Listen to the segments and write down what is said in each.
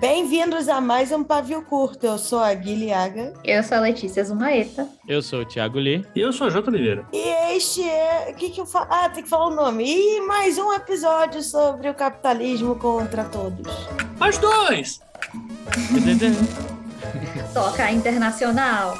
Bem-vindos a mais um Pavio Curto. Eu sou a Guilhaga. Eu sou a Letícia Zumaeta. Eu sou o Thiago Lee. E eu sou a Jota Oliveira. E este é. O que, que eu falo? Ah, tem que falar o nome. E mais um episódio sobre o capitalismo contra todos. Mais dois! Toca internacional.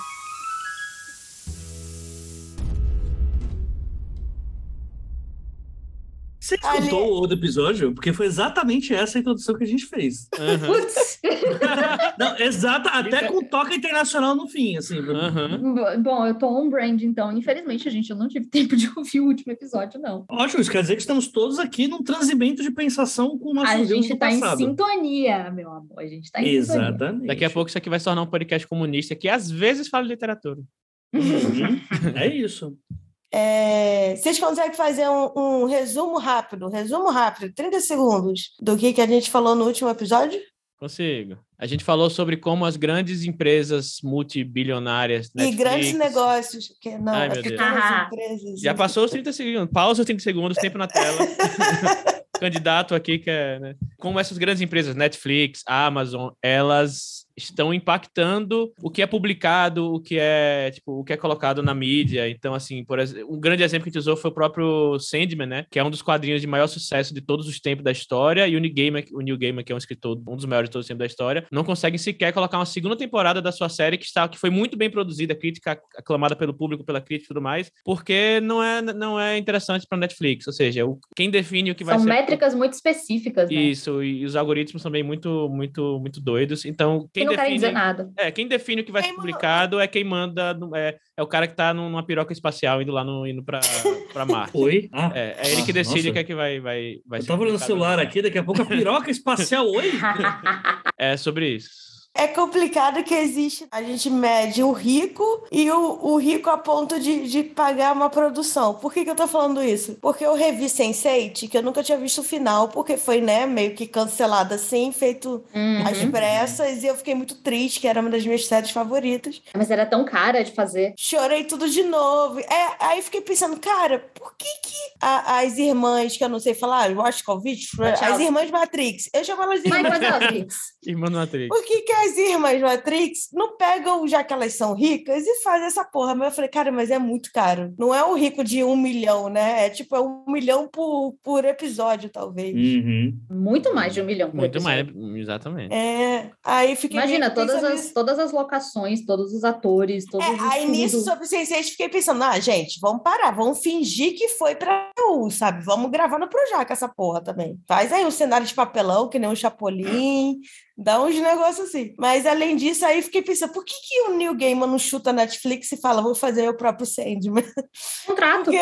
Você escutou o outro episódio? Porque foi exatamente essa a introdução que a gente fez. Putz. Não, exata, até com toca internacional no fim, assim. Uhum. Bom, eu tô on brand, então, infelizmente, gente, eu não tive tempo de ouvir o último episódio, não. Ótimo, isso quer dizer que estamos todos aqui num transimento de pensação com o nosso A gente tá em passado. sintonia, meu amor. A gente tá em sintonia. Exatamente. Daqui a pouco isso aqui vai se tornar um podcast comunista que às vezes fala de literatura. Uhum. É isso. É, vocês conseguem fazer um, um resumo rápido, resumo rápido, 30 segundos, do que, que a gente falou no último episódio? Consigo. A gente falou sobre como as grandes empresas multibilionárias. e grandes Netflix- negócios. Que, não, Ai, é meu Deus. todas as Ah. empresas. Já passou os 30 segundos. Pausa os 30 segundos, tempo na tela. Candidato aqui que é. Né? Como essas grandes empresas, Netflix, Amazon, elas estão impactando o que é publicado, o que é tipo o que é colocado na mídia. Então, assim, por exemplo, um grande exemplo que a gente usou foi o próprio Sandman, né? Que é um dos quadrinhos de maior sucesso de todos os tempos da história. E o Neil Gaiman, o Neil Gaiman, que é um escritor, um dos maiores de todos os tempos da história, não consegue sequer colocar uma segunda temporada da sua série que está que foi muito bem produzida, crítica aclamada pelo público, pela crítica e tudo mais, porque não é não é interessante para Netflix. Ou seja, o, quem define o que vai São ser métricas muito específicas, né? isso, e os algoritmos também muito, muito, muito doidos. Então, Que quem não querem define, dizer nada. é, quem define o que vai Quem ser manda- publicado é quem manda, é, é o cara que tá numa piroca espacial indo lá no, indo pra, pra Marte. Oi? Ah, É, é ele que decide nossa. o que é que vai, vai, vai eu ser tava olhando o celular aqui, daqui a pouco a piroca espacial, oi? É sobre isso. É complicado que existe. A gente mede o rico e o, o rico a ponto de, de pagar uma produção. Por que, que eu tô falando isso? Porque eu revi Sense8, que eu nunca tinha visto o final, porque foi, né, meio que cancelado assim, feito Uhum. às pressas, e eu fiquei muito triste, que era uma das minhas séries favoritas. Mas era tão cara de fazer. Chorei tudo de novo. É, aí fiquei pensando, cara, por que que a- as irmãs, que eu não sei falar, Wachowicz, as Wachowski. irmãs Matrix, eu chamo elas de irmãs Wazowski. Irmã do Matrix. por que, que as irmãs Matrix não pegam, já que elas são ricas, e fazem essa porra? Mas eu falei, cara, mas é muito caro. Não é um rico de um milhão, né? É tipo, é um milhão por, por episódio, talvez. Uhum. Muito mais de um milhão por Muito mais, episódio. exatamente. É, aí fiquei. Imagina, todas as, nisso. todas as locações, todos os atores, todos É, os aí nisso, sobre o Sense8, fiquei pensando, ah, gente, vamos parar, vamos fingir que foi pra U, sabe? Vamos gravar no Projac essa porra também. Faz aí um cenário de papelão, que nem um Chapolin, dá uns negócios assim. Mas além disso, aí fiquei pensando, por que, que o Neil Gaiman não chuta a Netflix e fala, vou fazer meu próprio Sandman? Contrato. Porque,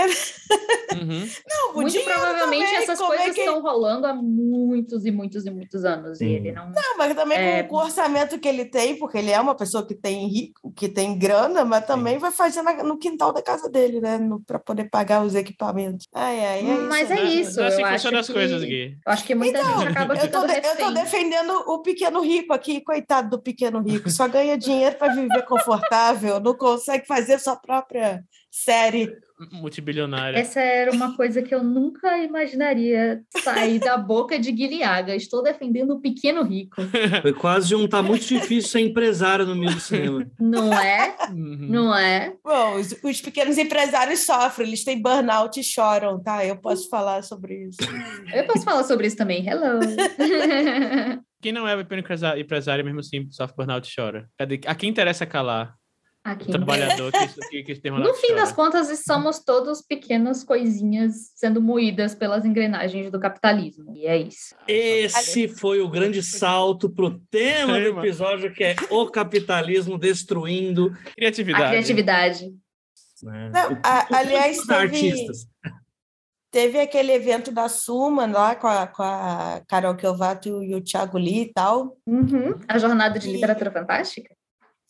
Uhum. não, o Muito provavelmente também, essas é coisas que- estão rolando há muitos e muitos e muitos anos. E Sim. ele não. Não, mas também É. com, o orçamento que ele tem, porque ele é uma pessoa que tem rico, que tem grana, mas também vai fazer na- no quintal da casa dele, né? Para poder pagar os equipamentos. Ai, ai, é isso. Mas é né? isso. Não é assim eu que acho funcionam as que- coisas, Gui. Eu acho que muita gente acaba Eu tô, de- eu tô defendendo o pequeno rico aqui, coitado do pequeno rico. Só ganha dinheiro para viver confortável, não consegue fazer sua própria série. Multibilionária. Essa era uma coisa que eu nunca imaginaria sair da boca de Guilhaga. Estou defendendo o pequeno rico. Foi quase um tá muito difícil ser empresário no meio do cinema. Não é? Uhum. Não é? Bom, os, os pequenos empresários sofrem, eles têm burnout e choram, tá? Eu posso falar sobre isso. Eu posso falar sobre isso também. Hello. Quem não é pequeno empresário, mesmo assim, sofre burnout e chora. A quem interessa calar? Aqui. O trabalhador que, que, que tem No fim chora. das contas, somos todos pequenas coisinhas sendo moídas pelas engrenagens do capitalismo. E é isso. Esse foi o grande salto pro tema do episódio, que é o capitalismo destruindo Criatividade. A criatividade. né, Não, a- aliás, teve- artistas. Teve aquele evento da Suma lá com a, com a Carol Kelvato e o Thiago Lee e tal. Uhum. A jornada de E- literatura fantástica?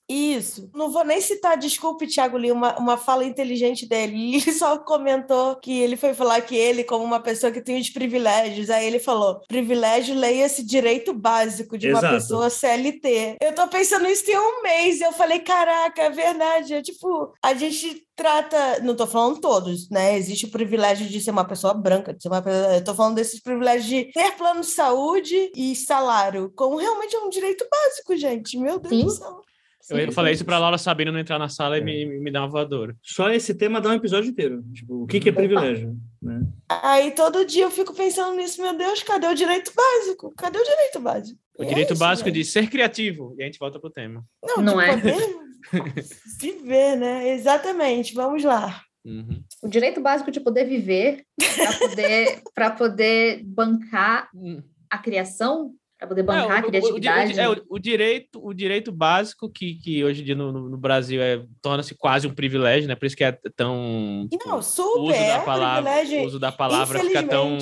Isso. Não vou nem citar, desculpe, Thiago Lee, uma, uma fala inteligente dele. Ele só comentou que ele foi falar que ele, como uma pessoa que tem os privilégios, aí ele falou: privilégio, leia-se direito básico de uma Exato. pessoa CLT. Eu tô pensando isso tem um mês. Eu falei: caraca, é verdade. É tipo, a gente trata. Não tô falando todos, né? Existe o privilégio de ser uma pessoa branca, de ser uma pessoa. Eu tô falando desses privilégios de ter plano de saúde e salário, como realmente é um direito básico, gente. Meu Deus Sim. do céu. Eu, eu falei isso pra Laura Sabino não entrar na sala É. e me, me dar uma voadora. Só esse tema dá um episódio inteiro. Tipo, o que, que é privilégio? Né? Aí todo dia eu fico pensando nisso, meu Deus, cadê o direito básico? Cadê o direito básico? O é direito isso, básico de ser criativo. E a gente volta pro tema. Não, Não de é? poder viver, né? Exatamente, vamos lá. Uhum. O direito básico de poder viver, para poder, pra poder bancar a criação, para poder bancar É, o- a o- o- criatividade. O, é, o, o direito, o direito básico que, que hoje em dia no, no- no Brasil é torna-se quase um privilégio, né? Por isso que é tão Não, super, uso é da um palavra, privilégio. o uso da palavra fica tão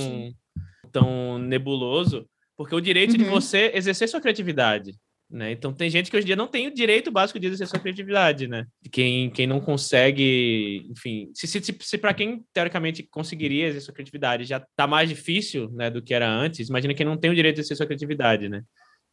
tão nebuloso, porque o direito de Uhum. você exercer sua criatividade, né? Então tem gente que hoje em dia não tem o direito básico de exercer sua criatividade, né? Quem, quem não consegue, enfim, se, se, se, se para quem teoricamente conseguiria exercer sua criatividade já tá mais difícil, né, do que era antes, imagina quem não tem o direito de exercer sua criatividade, né?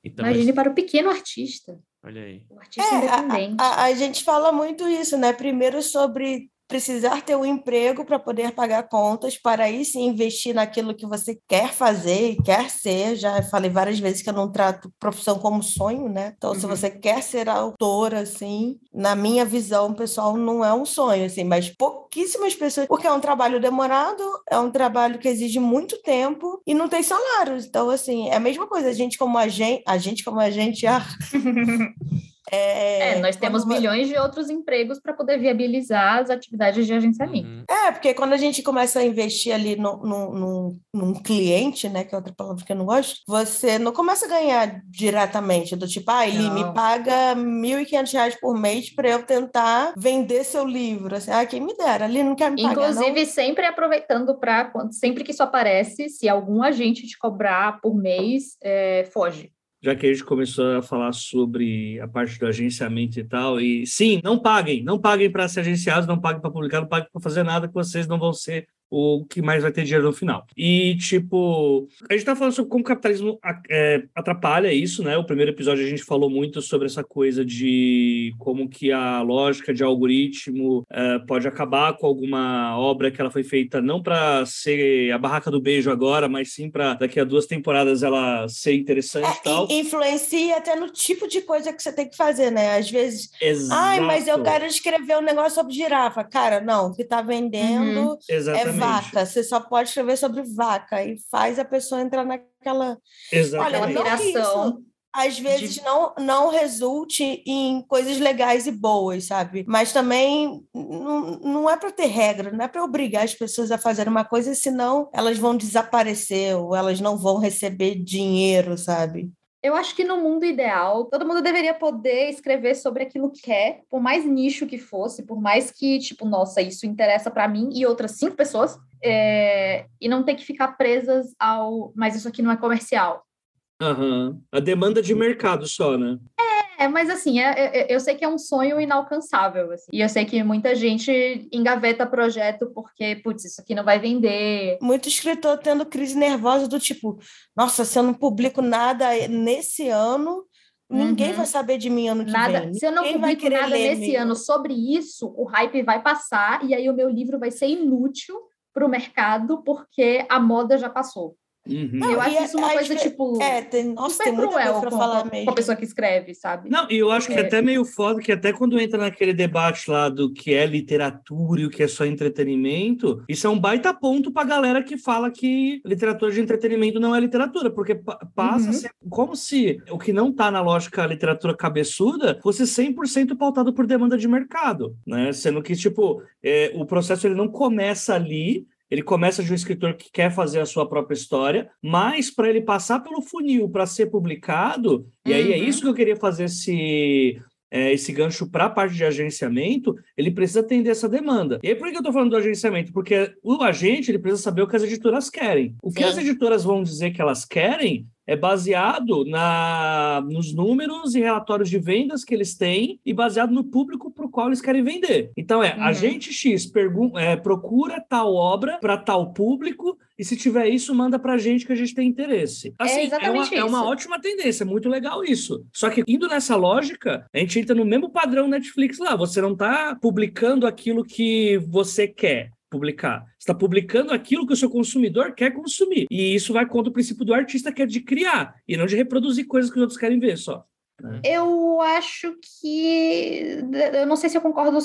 Então, Imagine para o pequeno artista, olha aí. o artista É, independente. a, a, a gente fala muito isso, né? Primeiro sobre precisar ter um emprego para poder pagar contas, para aí sim investir naquilo que você quer fazer e quer ser. Já falei várias vezes que eu não trato profissão como sonho, né? Então, se Uhum. você quer ser autora, assim, na minha visão, pessoal, não é um sonho, assim, mas pouquíssimas pessoas, porque é um trabalho demorado, é um trabalho que exige muito tempo e não tem salário. Então, assim, é a mesma coisa, a gente como agente, a gente como agente, ah, é, É, nós temos quando- milhões de outros empregos para poder viabilizar as atividades de agenciamento. Uhum. É, porque quando a gente começa a investir ali no, no, num- num cliente, né, que é outra palavra que eu não gosto, você não começa a ganhar diretamente, do tipo, ah, ele me Não. paga 1.500 reais por mês para eu tentar vender seu livro. Assim, ah, quem me dera, ali não quer me pagar, não. Inclusive, sempre aproveitando para, sempre que isso aparece, se algum agente te cobrar por mês, é, foge. Já que a gente começou a falar sobre a parte do agenciamento e tal, e sim, não paguem, não paguem para ser agenciados, não paguem para publicar, não paguem para fazer nada, que vocês não vão ser o que mais vai ter dinheiro no final. E, tipo, a gente tá falando sobre como o capitalismo é, atrapalha isso, né? O primeiro episódio a gente falou muito sobre essa coisa de como que a lógica de algoritmo é, pode acabar com alguma obra que ela foi feita não para ser a barraca do beijo agora, mas sim para daqui a duas temporadas ela ser interessante É, e tal. influencia até no tipo de coisa que você tem que fazer, né? Às vezes, Exato. ai, mas eu quero escrever um negócio sobre girafa. Cara, não, o que tá vendendo é Exatamente. Vaca. Você só pode escrever sobre vaca e faz a pessoa entrar naquela. Exatamente. Olha, não que Piração. isso às vezes não, não resulte em coisas legais e boas, sabe? Mas também não, não é para ter regra, não é para obrigar as pessoas a fazer uma coisa, senão elas vão desaparecer ou elas não vão receber dinheiro, sabe? Eu acho que no mundo ideal, todo mundo deveria poder escrever sobre aquilo que quer, por mais nicho que fosse, por mais que, tipo, nossa, isso interessa para mim e outras cinco pessoas, é, e não ter que ficar presas ao, mas isso aqui não é comercial. Aham. A demanda de mercado só, né? É, mas assim, é- é- eu sei que é um sonho inalcançável, assim, e eu sei que muita gente engaveta projeto porque, putz, isso aqui não vai vender. Muito escritor tendo crise nervosa do tipo, nossa, se eu não publico nada nesse ano, ninguém Uhum. vai saber de mim ano que Nada, vem. se eu não publico nada nesse meu. ano sobre isso, o hype vai passar e aí o meu livro vai ser inútil para o mercado porque a moda já passou. Uhum. eu e acho é- isso uma às coisa, tipo, É, tem, nossa, super tem muita cruel coisa pra com, falar com- mesmo. com a pessoa que escreve, sabe? Não, e eu acho que é É. até meio foda que até quando entra naquele debate lá do que é literatura e o que é só entretenimento, isso é um baita ponto pra galera que fala que literatura de entretenimento não é literatura, porque pa- passa Uhum. a ser como se o que não tá na lógica literatura cabeçuda fosse 100% pautado por demanda de mercado, né? Sendo que, tipo, é, o processo ele não começa ali, ele começa de um escritor que quer fazer a sua própria história, mas para ele passar pelo funil para ser publicado, e aí é Uhum. isso que eu queria fazer esse, é, esse gancho para a parte de agenciamento, ele precisa atender essa demanda. E aí, por que eu estou falando do agenciamento? Porque o agente ele precisa saber o que as editoras querem. O que Sim. as editoras vão dizer que elas querem é baseado na, nos números e relatórios de vendas que eles têm e baseado no público para o qual eles querem vender. Então é, Uhum. agente X é, procura tal obra para tal público e se tiver isso, manda para a gente que a gente tem interesse. Assim, é, exatamente uma, é uma ótima tendência, é muito legal isso. Só que indo nessa lógica, a gente entra no mesmo padrão Netflix lá. Você não está publicando aquilo que você quer publicar. Você está publicando aquilo que o seu consumidor quer consumir. E isso vai contra o princípio do artista, que é de criar, e não de reproduzir coisas que os outros querem ver só. Eu acho que. Eu não sei se eu concordo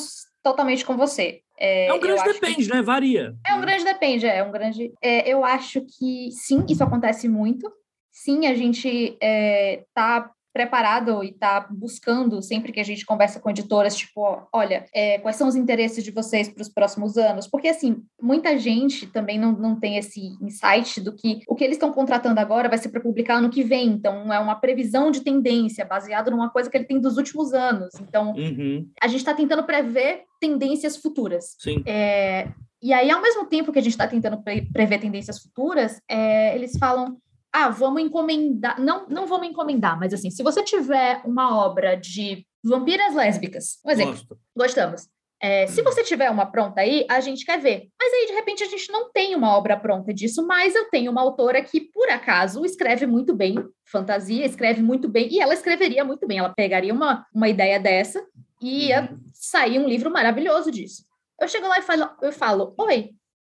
totalmente com você. É, É um grande acho que- depende, né? Varia. É um grande depende, é um grande. é, eu acho que sim, isso acontece muito. Sim, a gente está preparado e está buscando sempre que a gente conversa com editoras, tipo, olha, é, quais são os interesses de vocês para os próximos anos? Porque assim, muita gente também não, não tem esse insight do que o que eles estão contratando agora vai ser para publicar ano que vem. Então, é uma previsão de tendência baseado numa coisa que ele tem dos últimos anos. Então, Uhum, a gente está tentando prever tendências futuras. sim. É, e aí, ao mesmo tempo que a gente está tentando pre- prever tendências futuras, é, eles falam: ah, vamos encomendar. Não, não vamos encomendar, mas assim, se você tiver uma obra de vampiras lésbicas, um exemplo, Gosto. gostamos. É, se você tiver uma pronta aí, a gente quer ver. Mas aí, de repente, a gente não tem uma obra pronta disso, mas eu tenho uma autora que, por acaso, escreve muito bem fantasia, escreve muito bem, e ela escreveria muito bem. Ela pegaria uma, uma ideia dessa e ia sair um livro maravilhoso disso. Eu chego lá e falo, eu falo: Oi,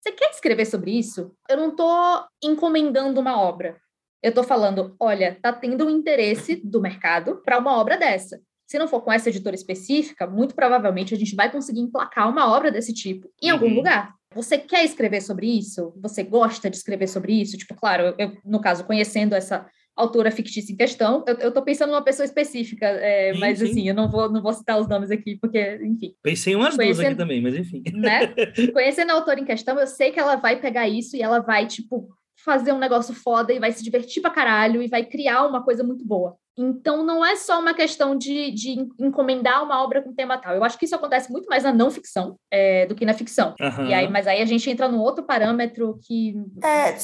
você quer escrever sobre isso? Eu não estou encomendando uma obra. Eu estou falando: olha, tá tendo um interesse do mercado para uma obra dessa. Se não for com essa editora específica, muito provavelmente a gente vai conseguir emplacar uma obra desse tipo em algum Uhum. lugar. Você quer escrever sobre isso? Você gosta de escrever sobre isso? Tipo, claro, eu, no caso, conhecendo essa autora fictícia em questão, eu, eu tô pensando numa pessoa específica, é, Sim, mas sim. assim, eu não vou, não vou citar os nomes aqui, porque, enfim, Pensei em umas duas aqui também, mas enfim. né? Conhecendo a autora em questão, eu sei que ela vai pegar isso e ela vai, tipo, fazer um negócio foda e vai se divertir pra caralho e vai criar uma coisa muito boa. Então, não é só uma questão de, de encomendar uma obra com tema tal. Eu acho que isso acontece muito mais na não ficção é, do que na ficção. Aham. E aí, mas aí a gente entra num outro parâmetro que. É,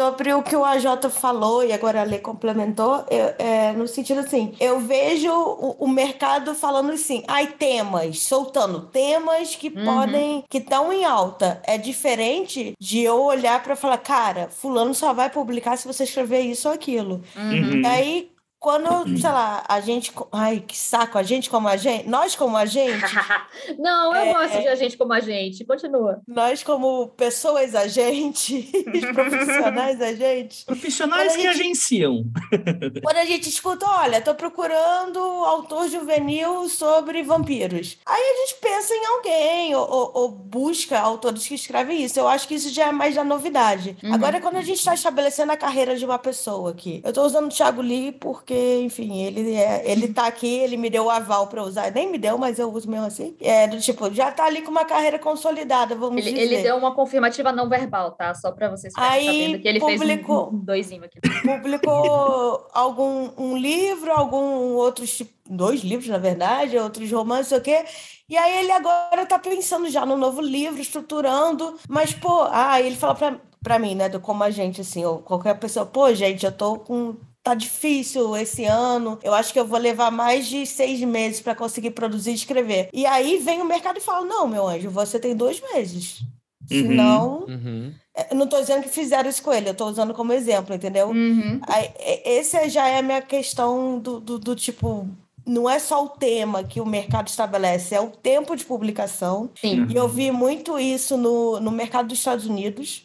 sobre o que o AJ falou e agora a Lê complementou, eu- é, no sentido assim, eu vejo o, o mercado falando assim, ai, temas, soltando temas que Uhum. podem, que estão em alta. É diferente de eu olhar para falar, cara, fulano só vai publicar se você escrever isso ou aquilo. Uhum. E aí, quando, sei lá, a gente. Ai, que saco, a gente como a gente. Nós como a gente, não, eu É. gosto de a gente como a gente. Continua. nós como pessoas a gente, profissionais a gente. Profissionais a que gente- agenciam. Quando a gente escuta, olha, tô procurando autor juvenil sobre vampiros. Aí a gente pensa em alguém ou, ou- ou busca autores que escrevem isso. Eu acho que isso já é mais da novidade. Uhum. Agora, quando a gente está estabelecendo a carreira de uma pessoa aqui, eu tô usando o Thiago Lee porque, enfim, ele, é, ele tá aqui, ele me deu o aval para usar. Nem me deu, mas eu uso mesmo assim. É, do tipo, já tá ali com uma carreira consolidada, vamos Ele, dizer. ele deu uma confirmativa não verbal, tá? Só pra vocês ficarem Aí, sabendo que ele fez publicou- um, um doisinho aqui. publicou algum um livro, algum outros tipo, dois livros, na verdade, outros romances, sei o quê. E aí ele agora tá pensando já no novo livro, estruturando, mas pô, ah, ele fala pra, pra mim, né, do como a gente assim, ou qualquer pessoa, pô, gente, eu tô com Tá difícil esse ano. Eu acho que eu vou levar mais de seis meses para conseguir produzir e escrever. E aí vem o mercado e fala: Não, meu anjo, você tem dois meses. Uhum. Senão, Uhum. eu não tô dizendo que fizeram isso com ele, eu tô usando como exemplo, entendeu? Uhum. Aí, Esse já é a minha questão do, do, do tipo. Não é só o tema que o mercado estabelece, é o tempo de publicação. Sim. E eu vi muito isso no, no mercado dos Estados Unidos.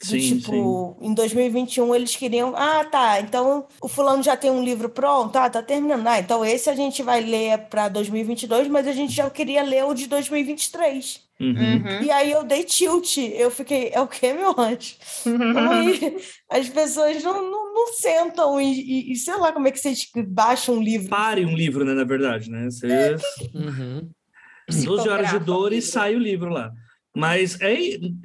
Do Sim, tipo, em 2021 eles queriam. Ah, tá. Então o fulano já tem um livro pronto. Ah, tá terminando. Ah, então esse a gente vai ler para 2022, mas a gente já queria ler o de 2023. Uhum. Uhum. E aí eu dei tilt. Eu fiquei, é o quê, meu anjo? Como aí as pessoas não, não, não sentam e, e- e sei lá como é que vocês baixam um livro. Pare um livro, né? Na verdade, né? Você... Uhum. 12 horas de dor e sai o livro lá. Mas é,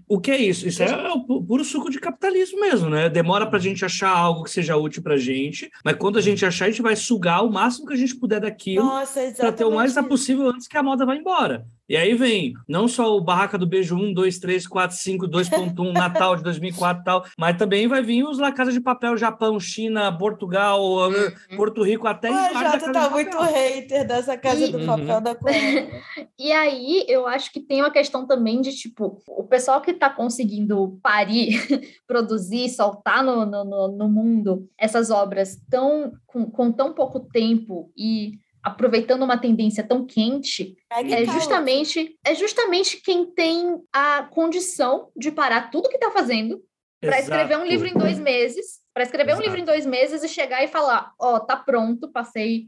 o que é isso? Isso é o puro suco de capitalismo mesmo, né? Demora para a gente achar algo que seja útil para a gente, mas quando a gente achar, a gente vai sugar o máximo que a gente puder daquilo para ter o mais possível antes que a moda vá embora. E aí vem não só o Barraca do Beijo 1, 2, 3, 4, 5, 2.1, Natal de 2004 e tal, mas também vai vir os La Casa de Papel, Japão, China, Portugal, uhum. Porto Rico, até... O Jota tá muito hater dessa Casa e... do Papel uhum. da Coreia. e aí, eu acho que tem uma questão também de, tipo, o pessoal que tá conseguindo parir, produzir, soltar no, no, no mundo essas obras tão, com, com tão pouco tempo e aproveitando uma tendência tão quente, é justamente, é justamente quem tem a condição de parar tudo que está fazendo para escrever um livro em dois meses, para escrever Exato. um livro em dois meses e chegar e falar, ó, oh, tá pronto, passei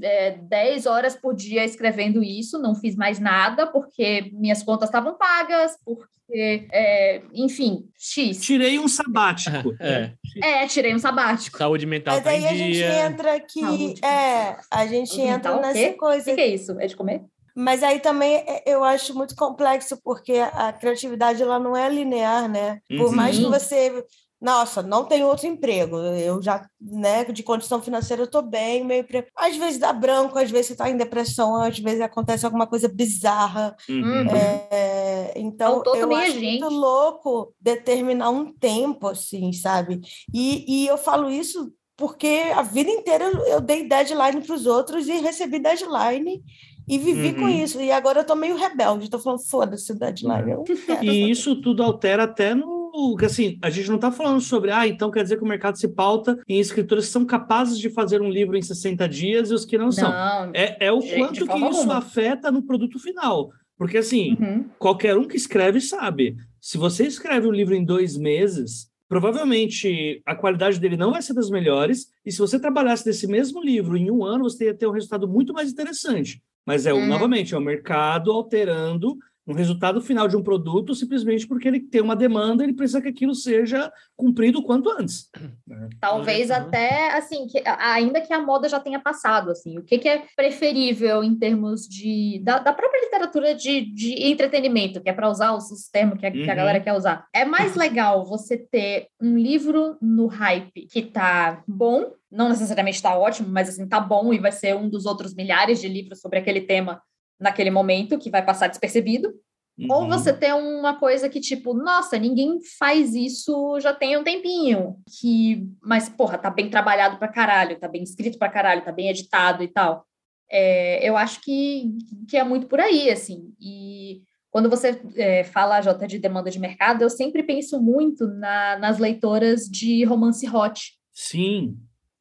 é, 10 horas por dia escrevendo isso, não fiz mais nada, porque minhas contas estavam pagas, porque, é, enfim, X. Tirei um sabático. É. é, tirei um sabático. Saúde mental Mas tá aí a gente entra aqui, é, a gente Saúde entra mental, nessa coisa... O que é isso? É de comer? Mas aí também é, eu acho muito complexo, porque a criatividade ela não é linear, né? Por uhum. mais que você. Nossa, não tem outro emprego. Eu já, né, de condição financeira, eu tô bem, meu emprego. Às vezes dá branco, às vezes você tá em depressão, às vezes acontece alguma coisa bizarra. Uhum. É, então, eu acho muito louco determinar um tempo, assim, sabe? E, e eu falo isso porque a vida inteira eu dei deadline para os outros e recebi deadline e vivi uhum. com isso. E agora eu tô meio rebelde, tô falando, foda-se deadline. Eu e isso tudo altera até no. Assim, a gente não está falando sobre, ah, então quer dizer que o mercado se pauta em escritores que são capazes de fazer um livro em 60 dias e os que não, não são. É, é o quanto que isso afeta no produto final. Porque, assim, uhum. qualquer um que escreve sabe. Se você escreve um livro em dois meses, provavelmente a qualidade dele não vai ser das melhores, e se você trabalhasse desse mesmo livro em um ano, você ia ter um resultado muito mais interessante. Mas é, uhum. novamente, é o mercado alterando um resultado final de um produto simplesmente porque ele tem uma demanda, ele precisa que aquilo seja cumprido o quanto antes. Talvez uhum. até, assim, que, ainda que a moda já tenha passado, assim, o que, que é preferível em termos de, da, da própria literatura de, de entretenimento, que é para usar os, os termos que a, uhum. que a, galera quer usar. É mais legal você ter um livro no hype que tá bom, não necessariamente está ótimo, mas assim, tá bom e vai ser um dos outros milhares de livros sobre aquele tema naquele momento, que vai passar despercebido. Uhum. Ou você ter uma coisa que, tipo, nossa, ninguém faz isso já tem um tempinho. Que, mas, porra, tá bem trabalhado pra caralho, tá bem escrito pra caralho, tá bem editado e tal. É, eu acho que, que é muito por aí, assim. E quando você é, fala, Jota, de demanda de mercado, eu sempre penso muito na, nas leitoras de romance hot. Sim.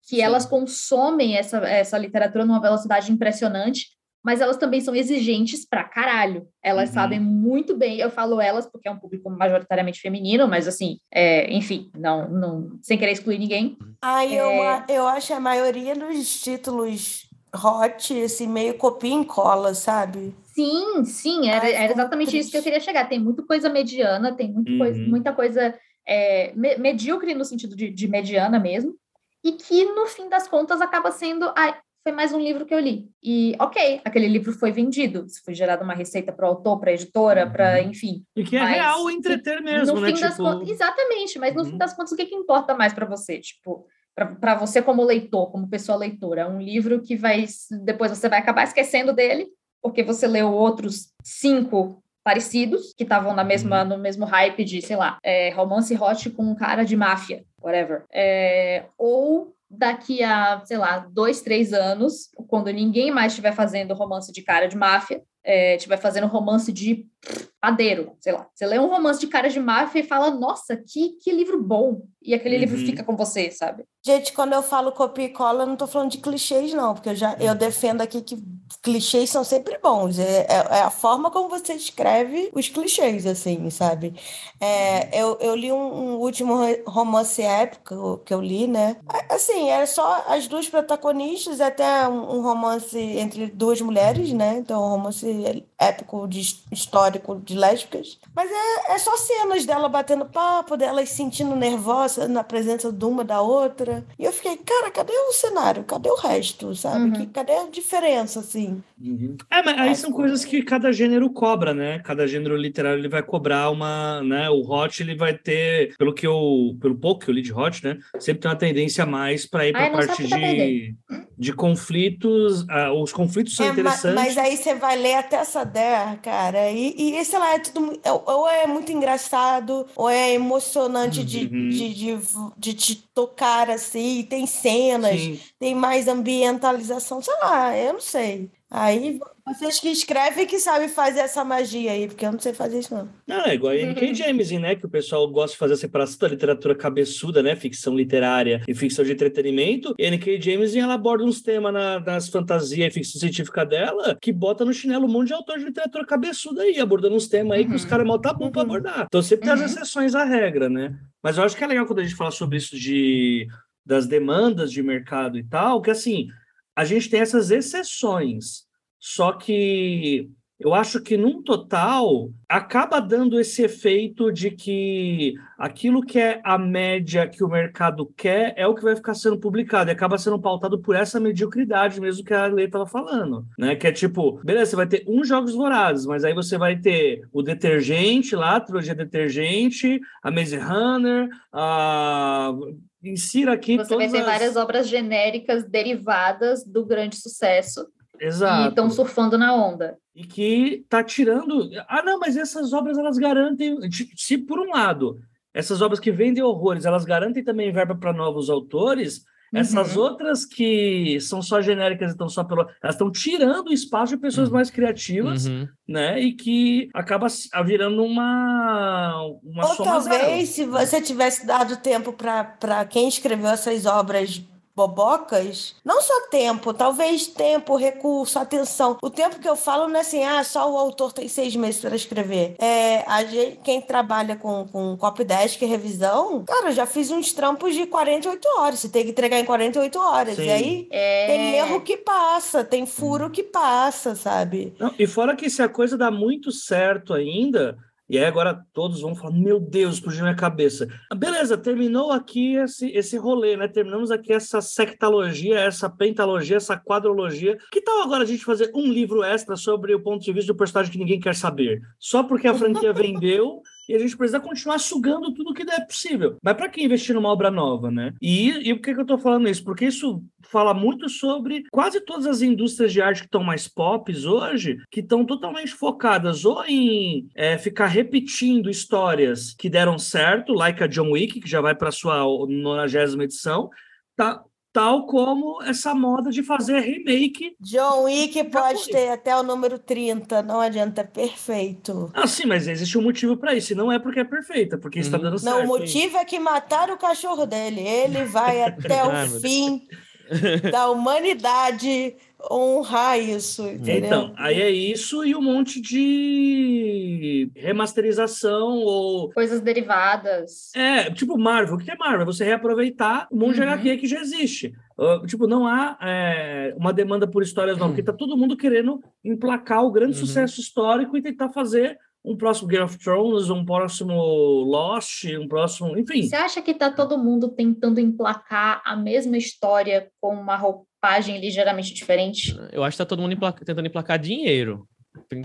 Que Sim. elas consomem essa, essa literatura numa velocidade impressionante mas elas também são exigentes pra caralho. Elas uhum. sabem muito bem, eu falo elas porque é um público majoritariamente feminino, mas assim, é, enfim, não, não, sem querer excluir ninguém. Ai, é... eu, eu acho a maioria dos títulos hot, assim, meio copia e cola, sabe? Sim, sim, era, Ai, era exatamente triste. isso que eu queria chegar. Tem muita coisa mediana, tem muito uhum. coisa, muita coisa é, medíocre no sentido de, de mediana mesmo, e que no fim das contas acaba sendo a foi mais um livro que eu li. E, ok, aquele livro foi vendido, se foi gerado uma receita para o autor, para a editora, para, uhum. enfim. E que é real entreter mesmo, no né? Fim tipo... das contas, exatamente, mas no uhum. fim das contas, o que, que importa mais para você? Tipo, para você como leitor, como pessoa leitora, é um livro que vai, depois você vai acabar esquecendo dele, porque você leu outros cinco parecidos, que estavam na mesma, uhum. no mesmo hype de, sei lá, é, romance hot com um cara de máfia, whatever. É, ou daqui a, sei lá, dois, três anos, quando ninguém mais estiver fazendo romance de cara de máfia, é, estiver fazendo romance de padeiro, sei lá. Você lê um romance de cara de máfia e fala, nossa, que, que livro bom. E aquele uhum. livro fica com você, sabe? Gente, quando eu falo copia e cola, eu não estou falando de clichês, não, porque eu já eu defendo aqui que clichês são sempre bons. É, é, é a forma como você escreve os clichês, assim, sabe? É, eu, eu li um, um, último romance épico que eu li, né? Assim, era só as duas protagonistas, até um, um romance entre duas mulheres, né? Então, um romance épico de histórico de lésbicas. Mas é, é só cenas dela batendo papo, delas sentindo nervosa na presença de uma da outra. E eu fiquei, cara, cadê o cenário? Cadê o resto, sabe? Uhum. Que, cadê a diferença, assim? Uhum. É, mas aí são coisas que cada gênero cobra, né? Cada gênero literário ele vai cobrar uma, né? O hot ele vai ter, pelo que eu, pelo pouco que eu li de hot, né? Sempre tem uma tendência mais para ir para a parte de, de conflitos. Uh, os conflitos são é, interessantes. Mas, mas, aí você vai ler até essa der, cara, e, e sei lá, é tudo ou é muito engraçado ou é emocionante uhum. de, de, de, de, te tocar assim. Tem cenas, Sim. tem mais ambientalização, sei lá, eu não sei. Aí vocês que escrevem que sabem fazer essa magia aí, porque eu não sei fazer isso, não. Não, é igual a N.K. James, né? Que o pessoal gosta de fazer a separação da literatura cabeçuda, né? Ficção literária e ficção de entretenimento. E N.K. James, ela aborda uns temas na, nas fantasias e ficção científica dela que bota no chinelo um monte de autor de literatura cabeçuda aí, abordando uns temas aí que os uhum. caras mal tá bom uhum. pra abordar. Então sempre tem as uhum. exceções à regra, né? Mas eu acho que é legal quando a gente fala sobre isso de das demandas de mercado e tal, que assim, a gente tem essas exceções só que eu acho que, num total, acaba dando esse efeito de que aquilo que é a média que o mercado quer é o que vai ficar sendo publicado, e acaba sendo pautado por essa mediocridade mesmo que a Lei estava falando, né? Que é tipo, beleza, você vai ter uns jogos vorazes, mas aí você vai ter o detergente lá, a trilogia detergente, a Maze Runner, a insira aqui. Você vai ter as... várias obras genéricas derivadas do grande sucesso Exato. E estão surfando na onda. E que está tirando. Ah, não, mas essas obras elas garantem. Se por um lado, essas obras que vendem horrores, elas garantem também verba para novos autores. Uhum. Essas outras que são só genéricas e estão só pelo. Elas estão tirando espaço de pessoas uhum. mais criativas, uhum. né? E que acaba virando uma. uma Ou talvez, se você tivesse dado tempo para quem escreveu essas obras bobocas, não só tempo, talvez tempo, recurso, atenção. O tempo que eu falo não é assim, ah, só o autor tem seis meses para escrever. É, a gente, quem trabalha com, com copydesk e revisão, cara, eu já fiz uns trampos de 48 horas. Você tem que entregar em 48 horas. Sim. E aí é... tem erro que passa, tem furo que passa, sabe? Não, e fora que se a coisa dá muito certo ainda, e aí agora todos vão falar, meu Deus, explodiu minha cabeça. Ah, beleza, terminou aqui esse, esse rolê, né? Terminamos aqui essa sectalogia, essa pentalogia, essa quadrologia. Que tal agora a gente fazer um livro extra sobre o ponto de vista do personagem que ninguém quer saber? Só porque a franquia vendeu e a gente precisa continuar sugando tudo que der possível. Mas para que investir numa obra nova, né? E, e por que, que eu estou falando isso? Porque isso fala muito sobre quase todas as indústrias de arte que estão mais pop hoje, que estão totalmente focadas ou em é, ficar repetindo histórias que deram certo, like a John Wick, que já vai para sua 90 edição, tá, tal como essa moda de fazer remake. John Wick pode ter até o número 30, não adianta, é perfeito. Ah, sim, mas existe um motivo para isso, e não é porque é perfeita, porque está uhum. dando certo. Não, o motivo é que mataram o cachorro dele, ele vai até o fim da humanidade honrar isso, entendeu? Então, aí é isso e um monte de remasterização ou... Coisas derivadas. É, tipo Marvel. O que é Marvel? Você reaproveitar um monte uhum. de HQ que já existe. Uh, tipo, não há é, uma demanda por histórias não, uhum. porque tá todo mundo querendo emplacar o grande uhum. sucesso histórico e tentar fazer um próximo Game of Thrones, um próximo Lost, um próximo, enfim. Você acha que tá todo mundo tentando emplacar a mesma história com uma roupagem ligeiramente diferente? Eu acho que tá todo mundo tentando emplacar dinheiro.